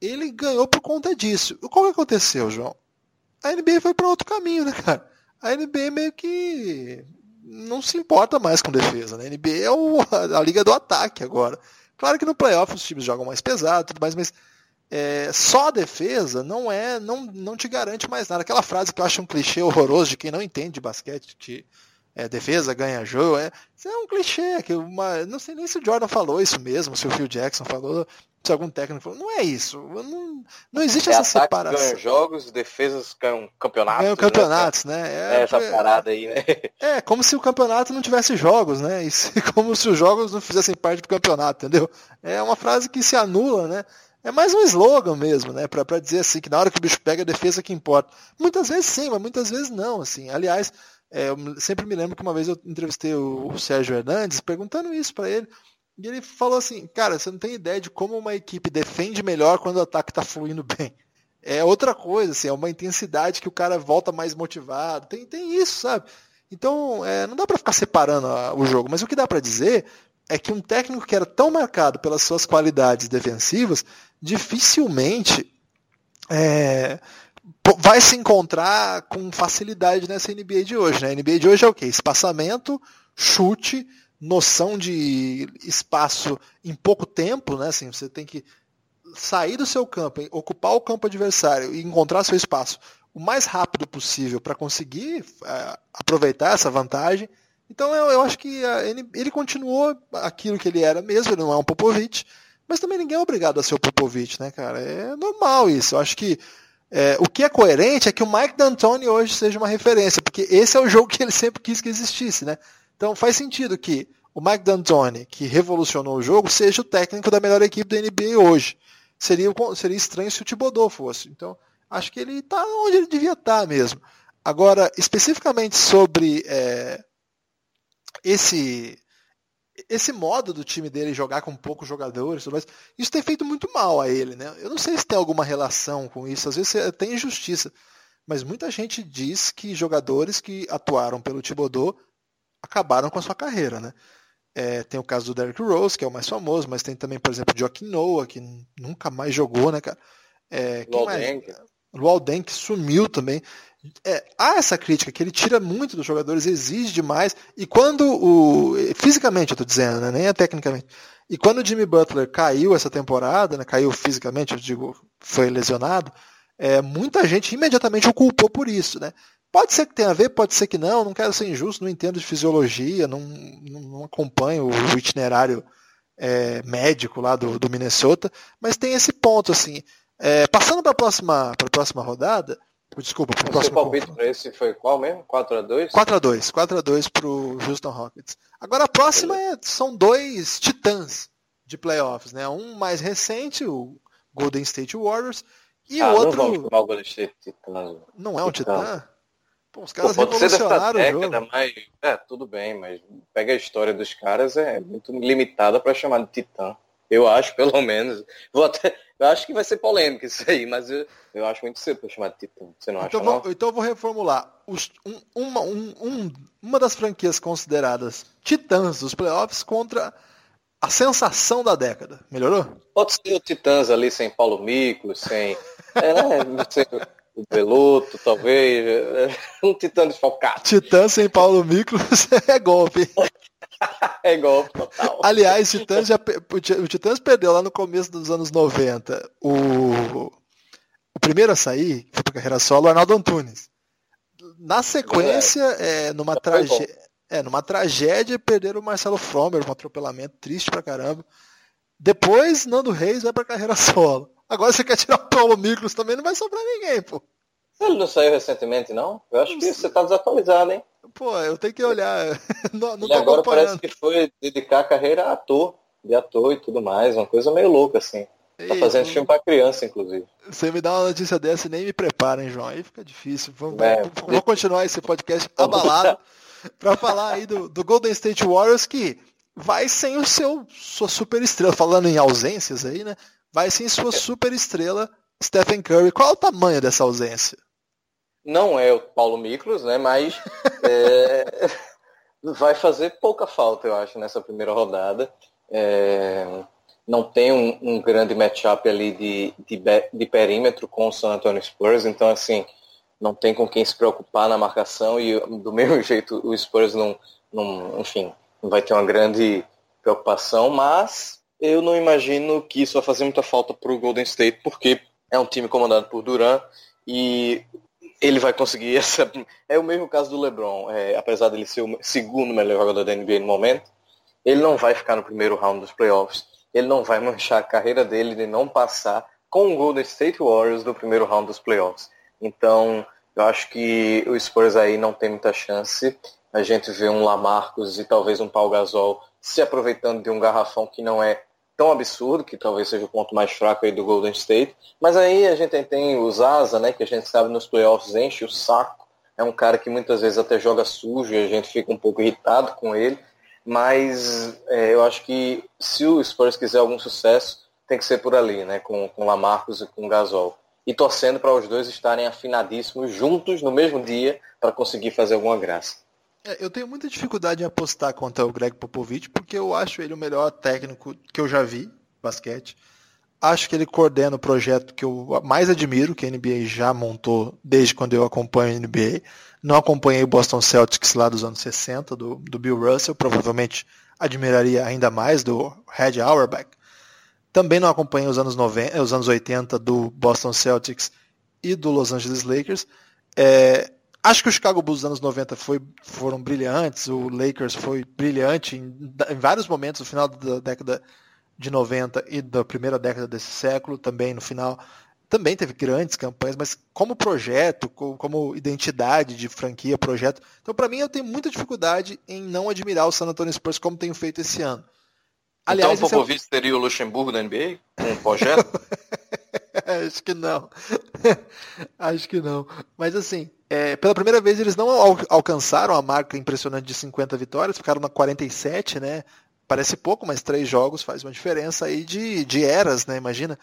Ele ganhou por conta disso. O que aconteceu, João? A NBA foi para outro caminho, né, cara? A NBA meio que não se importa mais com defesa, né? A NBA é o, a, a liga do ataque agora. Claro que no playoff os times jogam mais pesado, tudo mais, mas é, só a defesa não é, não, não te garante mais nada. Aquela frase que eu acho um clichê horroroso de quem não entende de basquete, que é, defesa ganha jogo, é, isso é um clichê. Que uma, não sei nem se o Jordan falou isso mesmo, se o Phil Jackson falou, se algum técnico falou. Não é isso. Não, não existe é essa separação. Ganham jogos, defesas ganham campeonatos. Ganham campeonatos, né? né? É, essa parada aí, né? É, como se o campeonato não tivesse jogos, né? E se, como se os jogos não fizessem parte do campeonato, entendeu? É uma frase que se anula, né? É mais um slogan mesmo, né? Para dizer assim, que na hora que o bicho pega, a defesa que importa. Muitas vezes sim, mas muitas vezes não. Assim. Aliás, é, eu sempre me lembro que uma vez eu entrevistei o, o Sérgio Hernandes perguntando isso para ele. E ele falou assim, cara, você não tem ideia de como uma equipe defende melhor quando o ataque está fluindo bem. É outra coisa, assim, é uma intensidade que o cara volta mais motivado. Tem, tem isso, sabe? Então, é, não dá para ficar separando a, o jogo. Mas o que dá para dizer é que um técnico que era tão marcado pelas suas qualidades defensivas dificilmente é, vai se encontrar com facilidade nessa NBA de hoje. Né? A NBA de hoje é o quê? Espaçamento, chute, noção de espaço em pouco tempo, né? Assim, você tem que sair do seu campo, ocupar o campo adversário e encontrar seu espaço o mais rápido possível para conseguir é, aproveitar essa vantagem. Então eu, eu acho que ele, ele, continuou aquilo que ele era mesmo, ele não é um Popovich, mas também ninguém é obrigado a ser o Popovich, né, cara? É normal isso. Eu acho que é, o que é coerente é que o Mike D'Antoni hoje seja uma referência, porque esse é o jogo que ele sempre quis que existisse, né? Então faz sentido que o Mike D'Antoni, que revolucionou o jogo, seja o técnico da melhor equipe da NBA hoje. Seria, seria estranho se o Thibodeau fosse. Então, acho que ele está onde ele devia estar tá mesmo. Agora, especificamente sobre é, esse esse modo do time dele jogar com poucos jogadores, mas isso tem feito muito mal a ele, né? Eu não sei se tem alguma relação com isso, às vezes tem injustiça, mas muita gente diz que jogadores que atuaram pelo Thibodeau acabaram com a sua carreira, né? É, tem o caso do Derrick Rose, que é o mais famoso, mas tem também, por exemplo, o Joaquim Noah, que nunca mais jogou, né, cara? É, Lualden, que sumiu também. É, há essa crítica que ele tira muito dos jogadores, exige demais. E quando o. Fisicamente, eu tô dizendo, né? Nem é tecnicamente. E quando o Jimmy Butler caiu essa temporada, né, caiu fisicamente, eu digo, foi lesionado, é, muita gente imediatamente o culpou por isso. Né? Pode ser que tenha a ver, pode ser que não, não quero ser injusto, não entendo de fisiologia, não, não acompanho o itinerário é, médico lá do, do, Minnesota, mas tem esse ponto assim. É, passando para a próxima, próxima rodada, Desculpa, pro próximo. Seu palpite para esse foi qual mesmo? 4x2? 4x2. 4x2 pro Houston Rockets. Agora a próxima é, são dois titãs de playoffs, né? Um mais recente, o Golden State Warriors, e ah, o outro. Não, o Golden State Titãs. Não é um titã? titã? Pô, os caras Pô, revolucionaram o jogo. Mas, é, tudo bem, mas pega a história dos caras, é muito limitada para chamar de titã. Eu acho, pelo menos. Vou até, eu acho que vai ser polêmico isso aí, mas eu, eu acho muito cedo para chamar de Titã. Você não então acha, vou, Então eu vou reformular. Os, um, uma, um, um, uma das franquias consideradas titãs dos playoffs contra a sensação da década. Melhorou? Pode ser o Titãs ali sem Paulo Miklos, sem... é, sem o Beloto, talvez. É, um Titã desfalcado. Titã sem Paulo Miklos é golpe. é golpe total. Aliás, Titãs já, o Titãs perdeu lá no começo dos anos 90 o, o primeiro a sair, que foi para carreira solo, o Arnaldo Antunes. Na sequência, é, numa, tragé é, numa tragédia, perderam o Marcelo Fromer, um atropelamento triste pra caramba. Depois, Nando Reis vai pra carreira solo. Agora você quer tirar o Paulo Miklos também, não vai sobrar ninguém, pô. Ele não saiu recentemente, não? Eu acho que você tá desatualizado, hein? Pô, eu tenho que olhar. não, não e agora parece que foi dedicar a carreira a ator, de ator e tudo mais, uma coisa meio louca, assim. Tá fazendo filme pra criança, inclusive. Você me dá uma notícia dessa e nem me prepara, hein, João? Aí fica difícil. Vamos, é, vamos continuar esse podcast abalado para falar aí do, do, Golden State Warriors que vai sem o seu sua super estrela, falando em ausências aí, né? Vai sem sua super estrela Stephen Curry. Qual é o tamanho dessa ausência? Não é o Paulo Miklos, né? Mas é, vai fazer pouca falta, eu acho, nessa primeira rodada. É, não tem um, um grande matchup ali de, de, de, perímetro com o San Antonio Spurs, então assim, não tem com quem se preocupar na marcação e do mesmo jeito o Spurs não, não enfim, não vai ter uma grande preocupação, mas eu não imagino que isso vai fazer muita falta para o Golden State, porque é um time comandado por Duran e ele vai conseguir essa. É o mesmo caso do LeBron. É, apesar dele ser o segundo melhor jogador da NBA no momento, ele não vai ficar no primeiro round dos playoffs. Ele não vai manchar a carreira dele de não passar com o Golden State Warriors no primeiro round dos playoffs. Então, eu acho que o Spurs aí não tem muita chance. A gente vê um Lamarcus e talvez um Paul Gasol se aproveitando de um garrafão que não é tão absurdo, que talvez seja o ponto mais fraco aí do Golden State. Mas aí a gente tem o Zaza, né, que a gente sabe nos playoffs enche o saco. É um cara que muitas vezes até joga sujo e a gente fica um pouco irritado com ele. Mas é, eu acho que se o Spurs quiser algum sucesso, tem que ser por ali, né, com, com Lamarcus e com Gasol. E torcendo para os dois estarem afinadíssimos juntos no mesmo dia para conseguir fazer alguma graça. É, eu tenho muita dificuldade em apostar contra o Greg Popovich, porque eu acho ele o melhor técnico que eu já vi basquete. Acho que ele coordena o projeto que eu mais admiro, que a NBA já montou desde quando eu acompanho a NBA. Não acompanhei o Boston Celtics lá dos anos 60, do, do Bill Russell, provavelmente admiraria ainda mais do Red Auerbach. Também não acompanhei os anos, 90, os anos 80 do Boston Celtics e do Los Angeles Lakers. É, Acho que o Chicago Bulls dos anos 90 foi, foram brilhantes, o Lakers foi brilhante em, em, vários momentos, no final da década de 90 e da primeira década desse século, também no final, também teve grandes campanhas, mas como projeto, como, como identidade de franquia, projeto. Então, para mim, eu tenho muita dificuldade em não admirar o San Antonio Spurs como tenho feito esse ano. Aliás, então o Popovich é... teria o Luxemburgo da NBA? Um projeto? Acho que não. Acho que não. Mas assim, é, pela primeira vez eles não al alcançaram a marca impressionante de 50 vitórias, ficaram na 47, né? Parece pouco, mas três jogos faz uma diferença aí de, de eras, né? Imagina.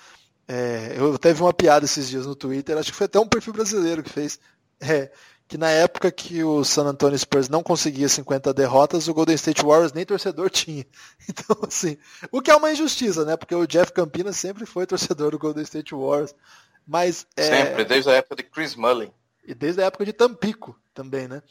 É, eu teve uma piada esses dias no Twitter, acho que foi até um perfil brasileiro que fez. É, que na época que o San Antonio Spurs não conseguia 50 derrotas, o Golden State Warriors nem torcedor tinha. Então, assim, o que é uma injustiça, né? Porque o Jeff Campina sempre foi torcedor do Golden State Warriors. Mas, é... Sempre, desde a época de Chris Mullin. E desde a época de Tampico também, né?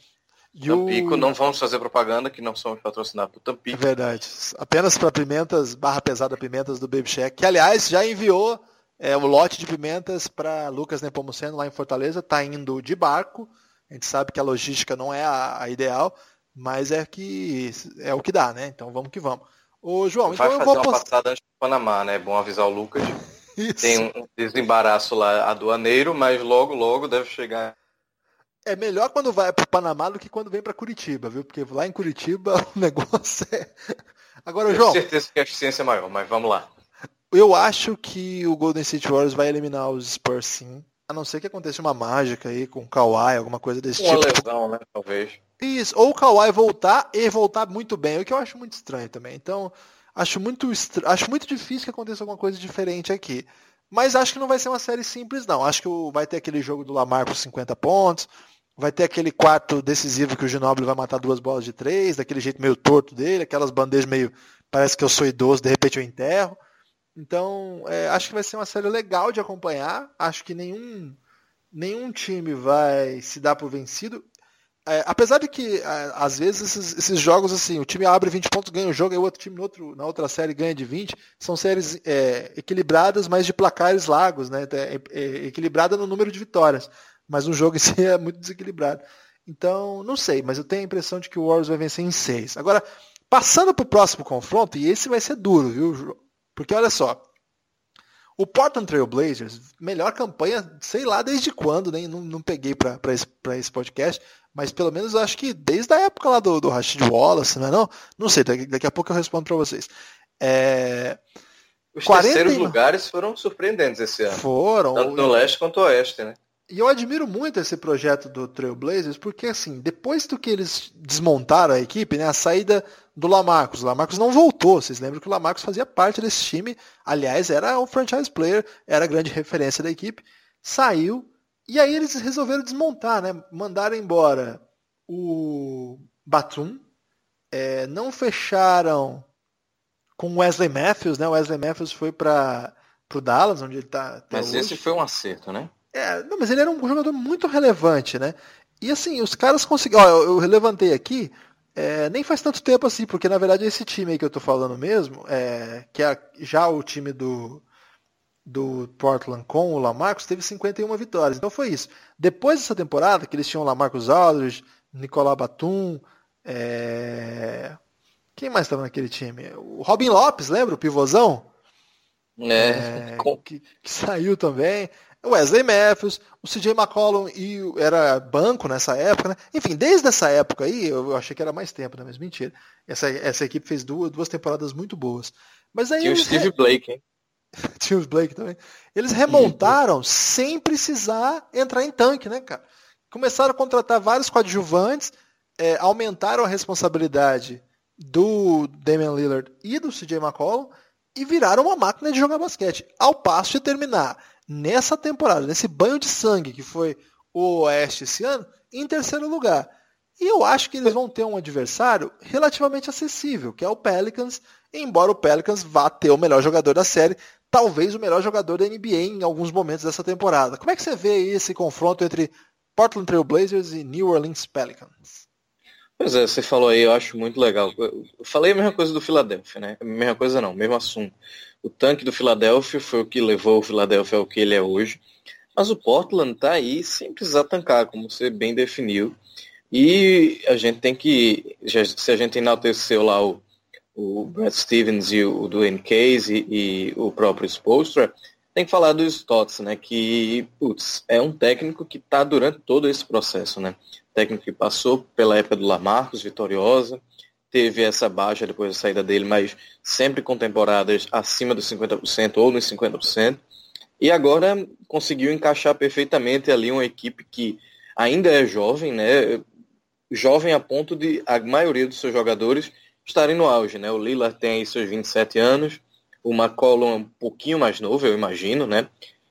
E Tampico, o... não vamos fazer propaganda que não somos patrocinados por Tampico. É verdade. Apenas para pimentas, barra pesada pimentas do Baby Shack, que aliás já enviou é, o lote de pimentas para Lucas Nepomuceno lá em Fortaleza, tá indo de barco. A gente sabe que a logística não é a, a ideal, mas é que é o que dá, né? Então vamos que vamos. Ô, João, Vai então fazer uma post... passada antes do Panamá, né? É bom avisar o Lucas. Isso. Tem um desembaraço lá aduaneiro, mas logo, logo deve chegar. É melhor quando vai para o Panamá do que quando vem para Curitiba, viu? Porque lá em Curitiba o negócio é. Agora, Tenho João. certeza que a eficiência é maior, mas vamos lá. Eu acho que o Golden State Warriors vai eliminar os Spurs sim. A não ser que aconteça uma mágica aí com o Kawhi, alguma coisa desse uma tipo. Uma lesão, né? Talvez. Isso, ou o Kawhi voltar e voltar muito bem, o que eu acho muito estranho também. Então, acho muito, acho muito difícil que aconteça alguma coisa diferente aqui. Mas acho que não vai ser uma série simples, não. Acho que vai ter aquele jogo do Lamar por 50 pontos, vai ter aquele quarto decisivo que o Ginobili vai matar duas bolas de três, daquele jeito meio torto dele, aquelas bandejas meio. Parece que eu sou idoso, de repente eu enterro. Então, é, acho que vai ser uma série legal de acompanhar. Acho que nenhum, nenhum time vai se dar por vencido. É, apesar de que, é, às vezes, esses, esses, jogos, assim, o time abre 20 pontos, ganha o jogo, e o outro time no outro, na outra série ganha de 20. São séries é, equilibradas, mas de placares largos, né? É, é, equilibrada no número de vitórias. Mas o jogo em si é muito desequilibrado. Então, não sei, mas eu tenho a impressão de que o Warriors vai vencer em 6. Agora, passando para o próximo confronto, e esse vai ser duro, viu, porque olha só, o Portland Trail Blazers, melhor campanha, sei lá desde quando, nem não, não peguei para esse, esse podcast, mas pelo menos acho que desde a época lá do, do Rashid Wallace, não é não? Não sei, daqui, daqui a pouco eu respondo para vocês. É... Os 40... terceiros lugares foram surpreendentes esse ano. Foram. Tanto no leste quanto no oeste, né? E eu admiro muito esse projeto do Trailblazers, porque assim, depois do que eles desmontaram a equipe, né, a saída do Lamarcus, o Lamarcus não voltou, vocês lembram que o Lamarcus fazia parte desse time, aliás, era o franchise player, era a grande referência da equipe, saiu, e aí eles resolveram desmontar, né, mandaram embora o Batum, é, não fecharam com Wesley Matthews, né, Wesley Matthews foi para o Dallas, onde ele está Mas hoje. esse foi um acerto, né? É, não, mas ele era um jogador muito relevante, né? E assim, os caras conseguiram. eu, eu levantei aqui, é, nem faz tanto tempo assim, porque na verdade esse time aí que eu tô falando mesmo, é, que é já o time do, do Portland com o Lamarcus, teve 51 vitórias. Então foi isso. Depois dessa temporada, que eles tinham Lamarcus Aldridge, Nicolás Batum, é... quem mais estava naquele time? O Robin Lopes, lembra? O pivôzão? É, é que, que, saiu também. Wesley Matthews, o CJ McCollum e era banco nessa época, né? Enfim, desde essa época aí, eu achei que era mais tempo, né? Mas mentira. Essa, essa equipe fez duas, duas temporadas muito boas. Mas aí Tinha o Steve. Blake, hein? O Blake também. Eles remontaram sem precisar entrar em tanque, né, cara? Começaram a contratar vários coadjuvantes, é, aumentaram a responsabilidade do Damian Lillard e do CJ McCollum e viraram uma máquina de jogar basquete. Ao passo de terminar nessa temporada, nesse banho de sangue que foi o Oeste esse ano, em terceiro lugar. E eu acho que eles vão ter um adversário relativamente acessível, que é o Pelicans, embora o Pelicans vá ter o melhor jogador da série, talvez o melhor jogador da NBA em alguns momentos dessa temporada. Como é que você vê esse confronto entre Portland Trail Blazers e New Orleans Pelicans? Pois é, você falou aí, eu acho muito legal. Eu falei a mesma coisa do Philadelphia, né? Mesma coisa não, mesmo assunto. O tanque do Philadelphia foi o que levou o Philadelphia ao que ele é hoje. Mas o Portland tá aí sem precisar tancar, como você bem definiu. E a gente tem que, se a gente enalteceu lá o, o Brad Stevens e o Dwayne Case e, e o próprio Spolstra, tem que falar do Stotts, né? Que, putz, é um técnico que está durante todo esse processo, né? Técnico que passou pela época do Lamarcos, vitoriosa, teve essa baixa depois da saída dele, mas sempre com temporadas acima dos 50% ou nos 50%. E agora conseguiu encaixar perfeitamente ali uma equipe que ainda é jovem, né? Jovem a ponto de a maioria dos seus jogadores estarem no auge, né? O Lillard tem aí seus 27 anos, o McCollum é um pouquinho mais novo, eu imagino, né?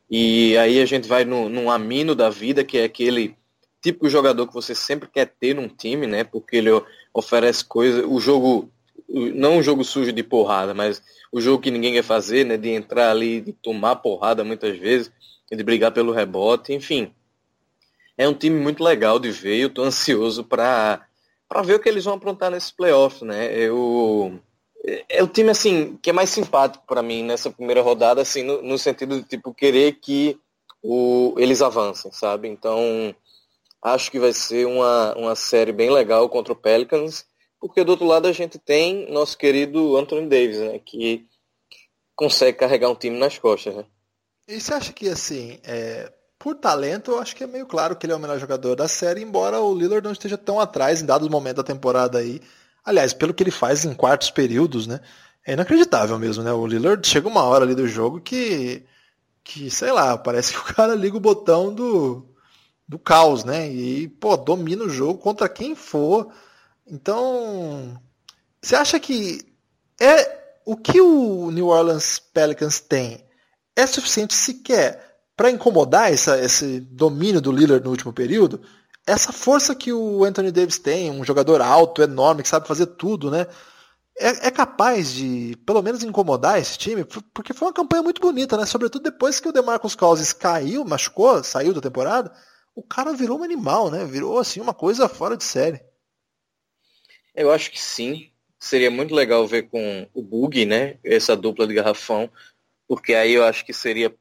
E aí a gente vai no, num amino da vida, que é aquele típico jogador que você sempre quer ter num time, né? Porque ele oferece coisa, o jogo, não um jogo sujo de porrada, mas o jogo que ninguém quer fazer, né? De entrar ali, de tomar porrada muitas vezes, de brigar pelo rebote, enfim. É um time muito legal de ver, eu tô ansioso para para ver o que eles vão aprontar nesses playoffs, né? Eu é o time assim que é mais simpático para mim nessa primeira rodada, assim, no, no, sentido de tipo querer que o, eles avancem, sabe? Então acho que vai ser uma, uma série bem legal contra o Pelicans, porque do outro lado a gente tem nosso querido Anthony Davis, né? Que consegue carregar um time nas costas, né? E você acha que assim, é, por talento, eu acho que é meio claro que ele é o melhor jogador da série, embora o Lillard não esteja tão atrás em dados momentos da temporada aí. Aliás, pelo que ele faz em quartos períodos, né? É inacreditável mesmo, né? O Lillard chega uma hora ali do jogo que, que sei lá, parece que o cara liga o botão do, do caos, né? E, pô, domina o jogo contra quem for. Então, você acha que é o que o New Orleans Pelicans tem é suficiente sequer para incomodar essa, esse domínio do Lillard no último período, essa força que o Anthony Davis tem, um jogador alto, enorme, que sabe fazer tudo, né? É, é, capaz de, pelo menos, incomodar esse time, porque foi uma campanha muito bonita, né? Sobretudo depois que o DeMarcus Cousins caiu, machucou, saiu da temporada, o cara virou um animal, né? Virou, assim, uma coisa fora de série. Eu acho que sim. Seria muito legal ver com o Bug, né? Essa dupla de garrafão, porque aí eu acho que seria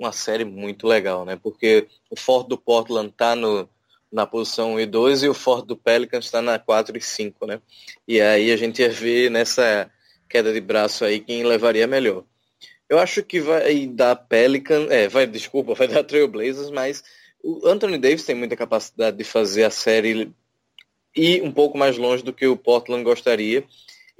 uma série muito legal, né? Porque o Ford do Portland tá no, na posição 1 e 2 e o Ford do Pelicans está na 4 e 5, né? E aí a gente ia ver nessa queda de braço aí quem levaria melhor. Eu acho que vai dar Pelican, é, vai, desculpa, vai dar Trailblazers, mas o Anthony Davis tem muita capacidade de fazer a série ir um pouco mais longe do que o Portland gostaria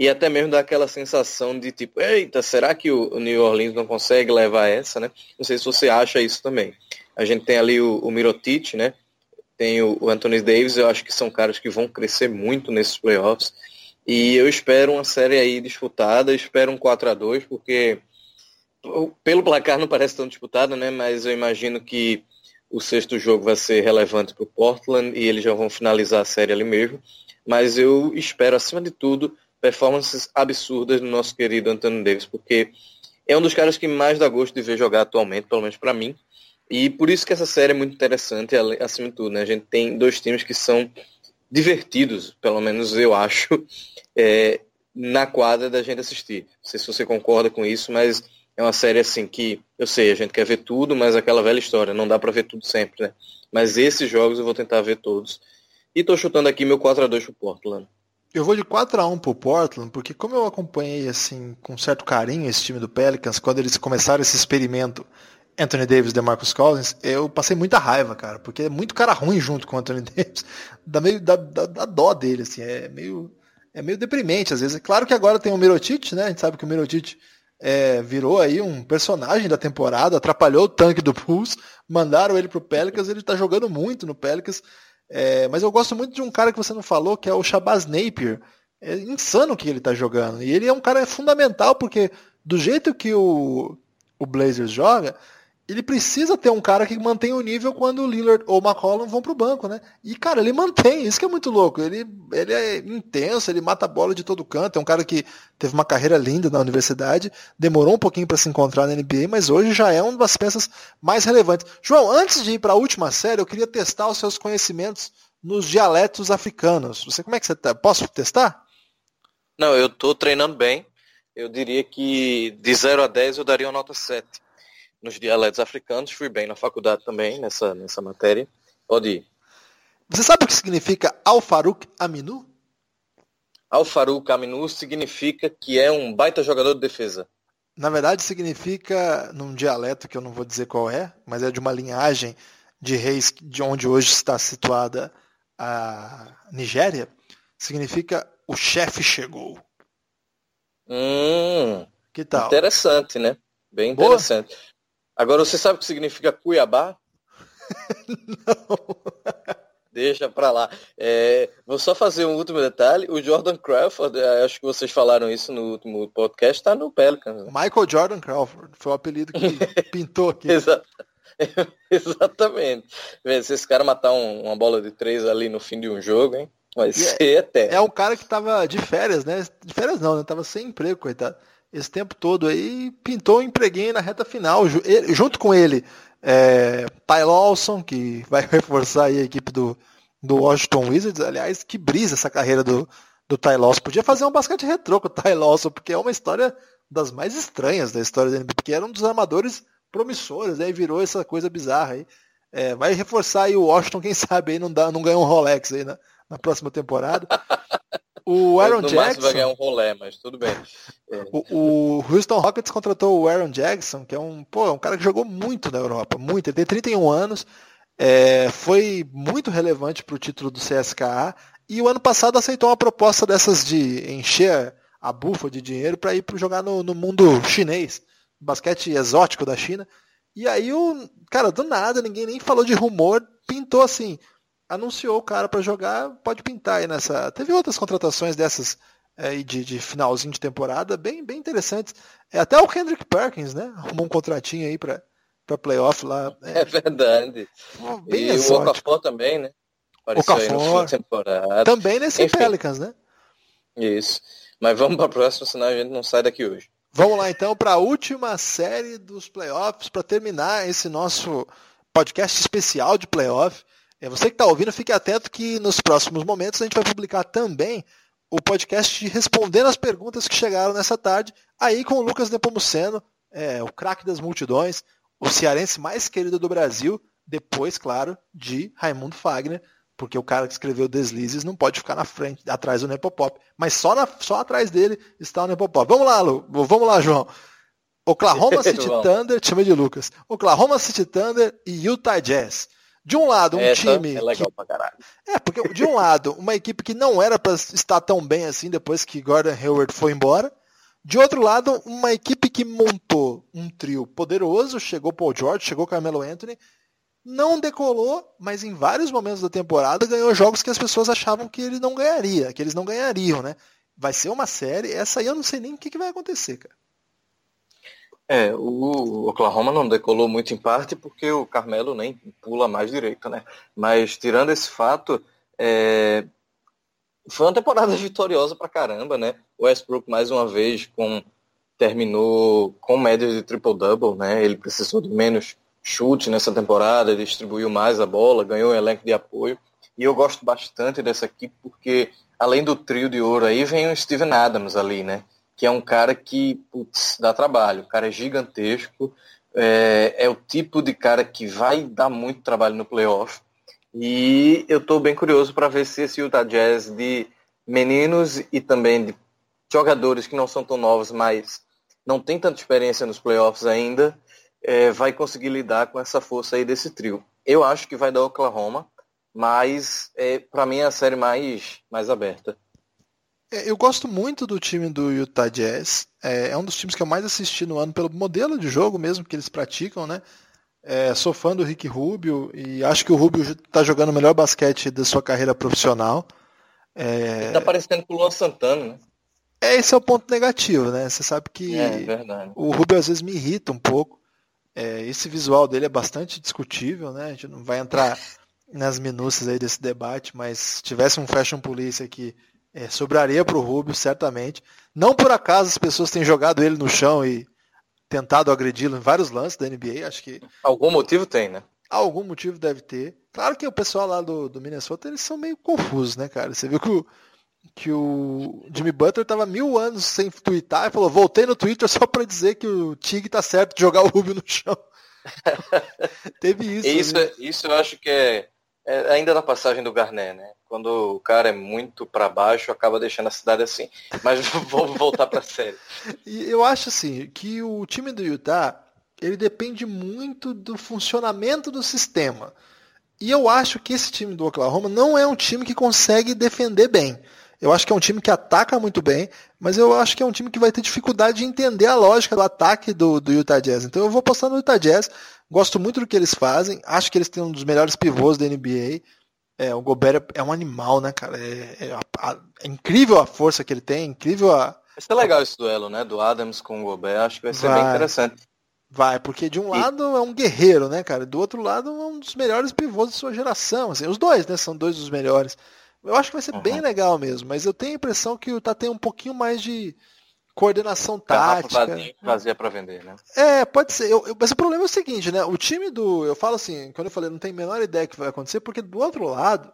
e até mesmo dá aquela sensação de tipo, eita, será que o New Orleans não consegue levar essa, né? Não sei se você acha isso também. A gente tem ali o, o Mirotic, né? Tem o, o Anthony Davis, eu acho que são caras que vão crescer muito nesses playoffs. E eu espero uma série aí disputada, espero um 4 a 2 porque pelo placar não parece tão disputada, né? Mas eu imagino que o sexto jogo vai ser relevante para o Portland e eles já vão finalizar a série ali mesmo. Mas eu espero, acima de tudo, performances absurdas do nosso querido Anthony Davis, porque é um dos caras que mais dá gosto de ver jogar atualmente, pelo menos para mim. E por isso que essa série é muito interessante, acima de tudo. Né? A gente tem dois times que são divertidos, pelo menos eu acho, é, na quadra da gente assistir. Não sei se você concorda com isso, mas é uma série assim que, eu sei, a gente quer ver tudo, mas aquela velha história, não dá para ver tudo sempre, né? Mas esses jogos eu vou tentar ver todos. E tô chutando aqui meu 4 a 2 pro Portland. Eu vou de 4 a 1 pro Portland, porque como eu acompanhei assim com certo carinho esse time do Pelicans, quando eles começaram esse experimento Anthony Davis e DeMarcus Cousins, eu passei muita raiva, cara, porque é muito cara ruim junto com o Anthony Davis. Dá meio dá, dá, dá dó dele, assim, é meio é meio deprimente às vezes. É claro que agora tem o Mirotic, né? A gente sabe que o Mirotic é, virou aí um personagem da temporada, atrapalhou o tanque do Bulls, mandaram ele pro Pelicans, ele tá jogando muito no Pelicans. É, mas eu gosto muito de um cara que você não falou, que é o Shabazz Napier. É insano o que ele está jogando. E ele é um cara fundamental, porque do jeito que o, o Blazers joga, ele precisa ter um cara que mantenha o nível quando o Lillard ou o McCollum vão pro banco, né? E, cara, ele mantém, isso que é muito louco. Ele, ele é intenso, ele mata a bola de todo canto. É um cara que teve uma carreira linda na universidade, demorou um pouquinho para se encontrar na NBA, mas hoje já é uma das peças mais relevantes. João, antes de ir para a última série, eu queria testar os seus conhecimentos nos dialetos africanos. Você como é que você tá? Posso testar? Não, eu tô treinando bem. Eu diria que de 0 a 10 eu daria uma nota 7 nos dialetos africanos, fui bem na faculdade também, nessa, nessa matéria. Pode ir. Você sabe o que significa Al-Farouk Aminu? Al-Farouk Aminu significa que é um baita jogador de defesa. Na verdade, significa, num dialeto que eu não vou dizer qual é, mas é de uma linhagem de reis de onde hoje está situada a Nigéria, significa o chefe chegou. Hum, que tal? Interessante, né? Bem interessante. Boa? Agora, você sabe o que significa Cuiabá? Não. Deixa pra lá. É, vou só fazer um último detalhe. O Jordan Crawford, é, acho que vocês falaram isso no último podcast, está no Pelicans. Né? Michael Jordan Crawford, foi o apelido que pintou aqui. Exato. Exatamente. Se esse cara matar um, uma bola de três ali no fim de um jogo, hein? Vai ser é, eterno. É um cara que tava de férias, né? De férias não, né? Tava sem emprego, coitado. Esse tempo todo aí, pintou um empreguinho na reta final. Junto com ele, é, Ty Lawson, que vai reforçar a equipe do, do Washington Wizards. Aliás, que brisa essa carreira do, do Ty Lawson. Podia fazer um basquete retrô com o Ty Lawson, porque é uma história das mais estranhas da história da NBA, porque era um dos armadores promissores, aí virou essa coisa bizarra aí. É, vai reforçar aí o Washington, quem sabe aí não, dá, não ganha um Rolex aí na, na próxima temporada. O Aaron Jackson. vai ganhar um rolé, mas tudo bem. É. O, o, Houston Rockets contratou o Aaron Jackson, que é um, pô, é um cara que jogou muito na Europa, muito. Ele tem 31 anos, é, foi muito relevante para o título do CSKA e o ano passado aceitou uma proposta dessas de encher a bufa de dinheiro para ir para jogar no, no mundo chinês, basquete exótico da China. E aí o cara do nada, ninguém nem falou de rumor, pintou assim anunciou o cara para jogar, pode pintar aí nessa. Teve outras contratações dessas é, de, de, finalzinho de temporada, bem, bem interessantes. É, até o Kendrick Perkins, né? Arrumou um contratinho aí para para playoff lá. É, é verdade. Bem e exótico. o Okafor também, né? Okafor. Também nesse Enfim. Pelicans, né? Isso. Mas vamos para a próxima, senão a gente não sai daqui hoje. Vamos lá então para a última série dos playoffs para terminar esse nosso podcast especial de playoff. É, você que está ouvindo, fique atento que nos próximos momentos a gente vai publicar também o podcast respondendo as perguntas que chegaram nessa tarde, aí com o Lucas Nepomuceno, é, o craque das multidões, o cearense mais querido do Brasil, depois, claro, de Raimundo Fagner, porque o cara que escreveu Deslizes não pode ficar na frente, atrás do Nepopop. Mas só, na, só atrás dele está o Nepopop. Vamos lá, Lu, vamos lá, João. Oklahoma City Thunder, time de Lucas. Oklahoma City Thunder e Utah Jazz. De um lado, um Essa time. É legal que... pra caralho. É, porque de um lado, uma equipe que não era para estar tão bem assim depois que Gordon Hayward foi embora. De outro lado, uma equipe que montou um trio poderoso, chegou Paul George, chegou Carmelo Anthony, não decolou, mas em vários momentos da temporada ganhou jogos que as pessoas achavam que ele não ganharia, que eles não ganhariam, né? Vai ser uma série, essa aí eu não sei nem o que, que vai acontecer, cara. É, o Oklahoma não decolou muito em parte porque o Carmelo nem pula mais direito, né? Mas tirando esse fato, é... foi uma temporada vitoriosa pra caramba, né? O Westbrook mais uma vez com terminou com média de triple-double, né? Ele precisou de menos chute nessa temporada, distribuiu mais a bola, ganhou um elenco de apoio. E eu gosto bastante dessa equipe porque, além do trio de ouro aí, vem o Steven Adams ali, né? Que é um cara que putz, dá trabalho. O cara é gigantesco, é, é, o tipo de cara que vai dar muito trabalho no playoff. E eu estou bem curioso para ver se esse Utah Jazz de meninos e também de jogadores que não são tão novos, mas não tem tanta experiência nos playoffs ainda, é, vai conseguir lidar com essa força aí desse trio. Eu acho que vai dar Oklahoma, mas é, para mim é a série mais, mais aberta. É, eu gosto muito do time do Utah Jazz. É, é, um dos times que eu mais assisti no ano pelo modelo de jogo mesmo que eles praticam, né? É, sou fã do Rick Rubio e acho que o Rubio está jogando o melhor basquete da sua carreira profissional. É... Tá parecendo com o Luan Santana, né? É, esse é o ponto negativo, né? Você sabe que é, o Rubio às vezes me irrita um pouco. É, esse visual dele é bastante discutível, né? A gente não vai entrar nas minúcias aí desse debate, mas se tivesse um Fashion Police aqui é, sobraria para o Rubio, certamente. Não por acaso as pessoas têm jogado ele no chão e tentado agredi-lo em vários lances da NBA. Acho que. Algum motivo tem, né? Algum motivo deve ter. Claro que o pessoal lá do, do Minnesota eles são meio confusos, né, cara? Você viu que o, que o Jimmy Butler tava mil anos sem twittar e falou: voltei no Twitter só para dizer que o Tig tá certo de jogar o Rubio no chão. Teve isso. Isso, né? isso eu acho que é é, ainda na passagem do Garnet, né? Quando o cara é muito para baixo, acaba deixando a cidade assim. Mas vamos voltar para série. Eu acho assim que o time do Utah ele depende muito do funcionamento do sistema. E eu acho que esse time do Oklahoma não é um time que consegue defender bem. Eu acho que é um time que ataca muito bem, mas eu acho que é um time que vai ter dificuldade de entender a lógica do ataque do, do Utah Jazz. Então eu vou postar no Utah Jazz. Gosto muito do que eles fazem. Acho que eles têm um dos melhores pivôs da NBA. É, o Gobert é um animal, né, cara? É, é, a, é, incrível a força que ele tem, incrível a. Vai ser legal esse duelo, né? Do Adams com o Gobert. Acho que vai ser vai. bem interessante. Vai, porque de um lado é um guerreiro, né, cara? Do outro lado é um dos melhores pivôs de sua geração. Assim, os dois, né? São dois dos melhores. Eu acho que vai ser uhum. bem legal mesmo, mas eu tenho a impressão que o tá tem um pouquinho mais de coordenação tática. Vazia para vender, né? É, pode ser. Eu, eu, mas o problema é o seguinte, né? O time do. Eu falo assim, quando eu falei, não tem a menor ideia que vai acontecer, porque do outro lado,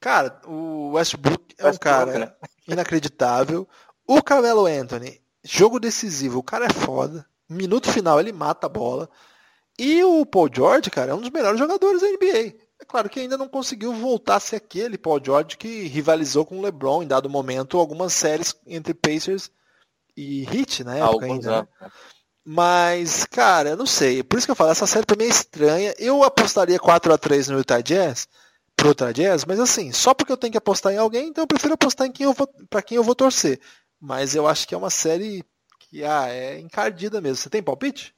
cara, o Westbrook é Westbrook, um cara né? inacreditável. O Carmelo Anthony, jogo decisivo, o cara é foda. Minuto final ele mata a bola. E o Paul George, cara, é um dos melhores jogadores da NBA. É claro que ainda não conseguiu voltar a ser aquele Paul George que rivalizou com o LeBron em dado momento algumas séries entre Pacers e Heat na época ainda. Né? Mas, cara, eu não sei. Por isso que eu falo, essa série também é estranha. Eu apostaria 4 a 3 no Utah Jazz, pro Utah Jazz, mas assim, só porque eu tenho que apostar em alguém, então eu prefiro apostar em quem eu vou, para quem eu vou torcer. Mas eu acho que é uma série que ah, é encardida mesmo. Você tem palpite?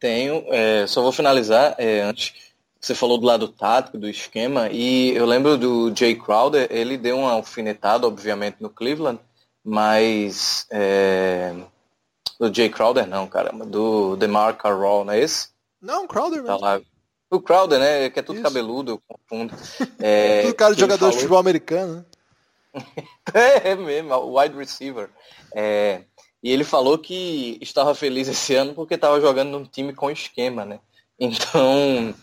tenho. É, só vou finalizar é, antes. Você falou do lado tático, do esquema, e eu lembro do Jay Crowder, ele deu uma alfinetada, obviamente, no Cleveland, mas. É, do Jay Crowder não, caramba, do DeMar Carroll, não é esse? Não, Crowder tá lá. O Crowder, né? Que é tudo Isso. cabeludo, eu confundo. É, tudo cara de jogador falou... de futebol americano, né? é, é mesmo, wide receiver. É, e ele falou que estava feliz esse ano porque estava jogando num time com esquema, né? Então,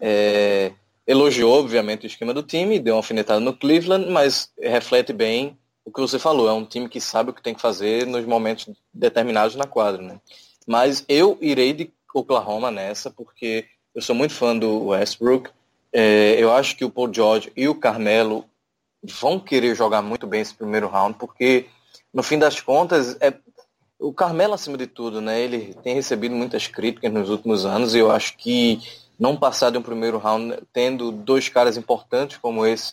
é, elogiou, obviamente, o esquema do time, deu uma alfinetada no Cleveland, mas reflete bem o que você falou. É um time que sabe o que tem que fazer nos momentos determinados na quadra, né? Mas eu irei de Oklahoma nessa, porque eu sou muito fã do Westbrook. É, eu acho que o Paul George e o Carmelo vão querer jogar muito bem esse primeiro round, porque no fim das contas é, o Carmelo, acima de tudo, né? Ele tem recebido muitas críticas nos últimos anos e eu acho que não passar de um primeiro round tendo dois caras importantes como esse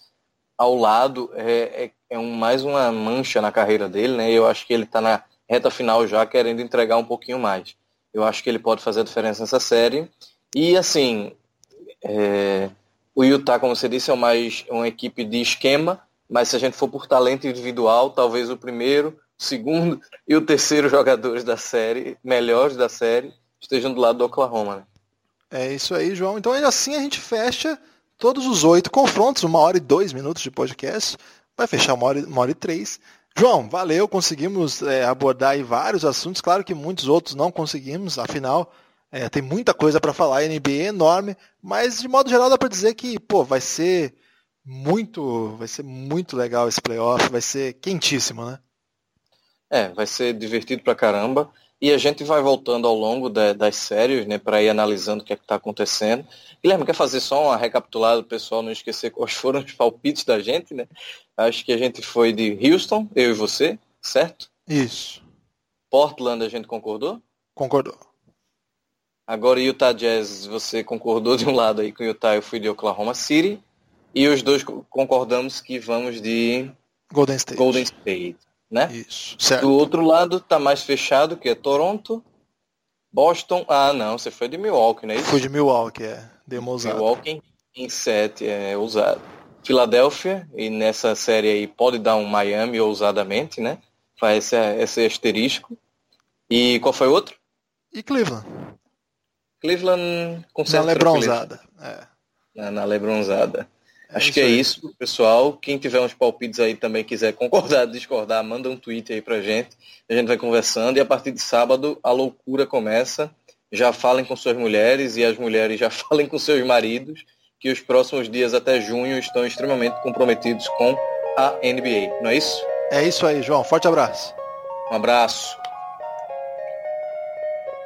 ao lado é, é, é um, mais uma mancha na carreira dele, né? Eu acho que ele está na reta final já querendo entregar um pouquinho mais. Eu acho que ele pode fazer a diferença nessa série. E assim, é, o Utah, como você disse, é mais uma equipe de esquema, mas se a gente for por talento individual, talvez o primeiro segundo e o terceiro jogadores da série, melhores da série, estejam do lado do Oklahoma. Né? É isso aí, João. Então assim a gente fecha todos os oito confrontos, uma hora e dois minutos de podcast. Vai fechar uma hora, uma hora e três. João, valeu, conseguimos é, abordar vários assuntos, claro que muitos outros não conseguimos, afinal, é, tem muita coisa para falar, a NBA é enorme, mas de modo geral dá para dizer que, pô, vai ser muito, vai ser muito legal esse playoff, vai ser quentíssimo, né? É, vai ser divertido pra caramba. E a gente vai voltando ao longo das séries, né, para ir analisando o que é está acontecendo. Guilherme, quer fazer só uma recapitulada, o pessoal não esquecer quais foram os palpites da gente, né? Acho que a gente foi de Houston, eu e você, certo? Isso. Portland a gente concordou? Concordou. Agora Utah Jazz, você concordou de um lado aí com o Utah, eu fui de Oklahoma City. E os dois concordamos que vamos de Golden State. Golden State né? Isso, certo. Do outro lado tá mais fechado, que é Toronto. Boston, ah não, você foi de Milwaukee, não é isso? Fui de Milwaukee, é. Ousada. Milwaukee em 7, é ousado. Filadélfia, e nessa série aí pode dar um Miami ousadamente, né? Faz esse, esse asterisco. E qual foi o outro? E Cleveland. Cleveland com certeza. Na Lebronzada. É. Na, na Lebronzada. É Acho que é isso, pessoal. Quem tiver uns palpites aí também quiser concordar, discordar, manda um tweet aí pra gente. A gente vai conversando e a partir de sábado a loucura começa. Já falem com suas mulheres e as mulheres já falem com seus maridos que os próximos dias até junho estão extremamente comprometidos com a NBA. Não é isso? É isso aí, João. Forte abraço. Um abraço.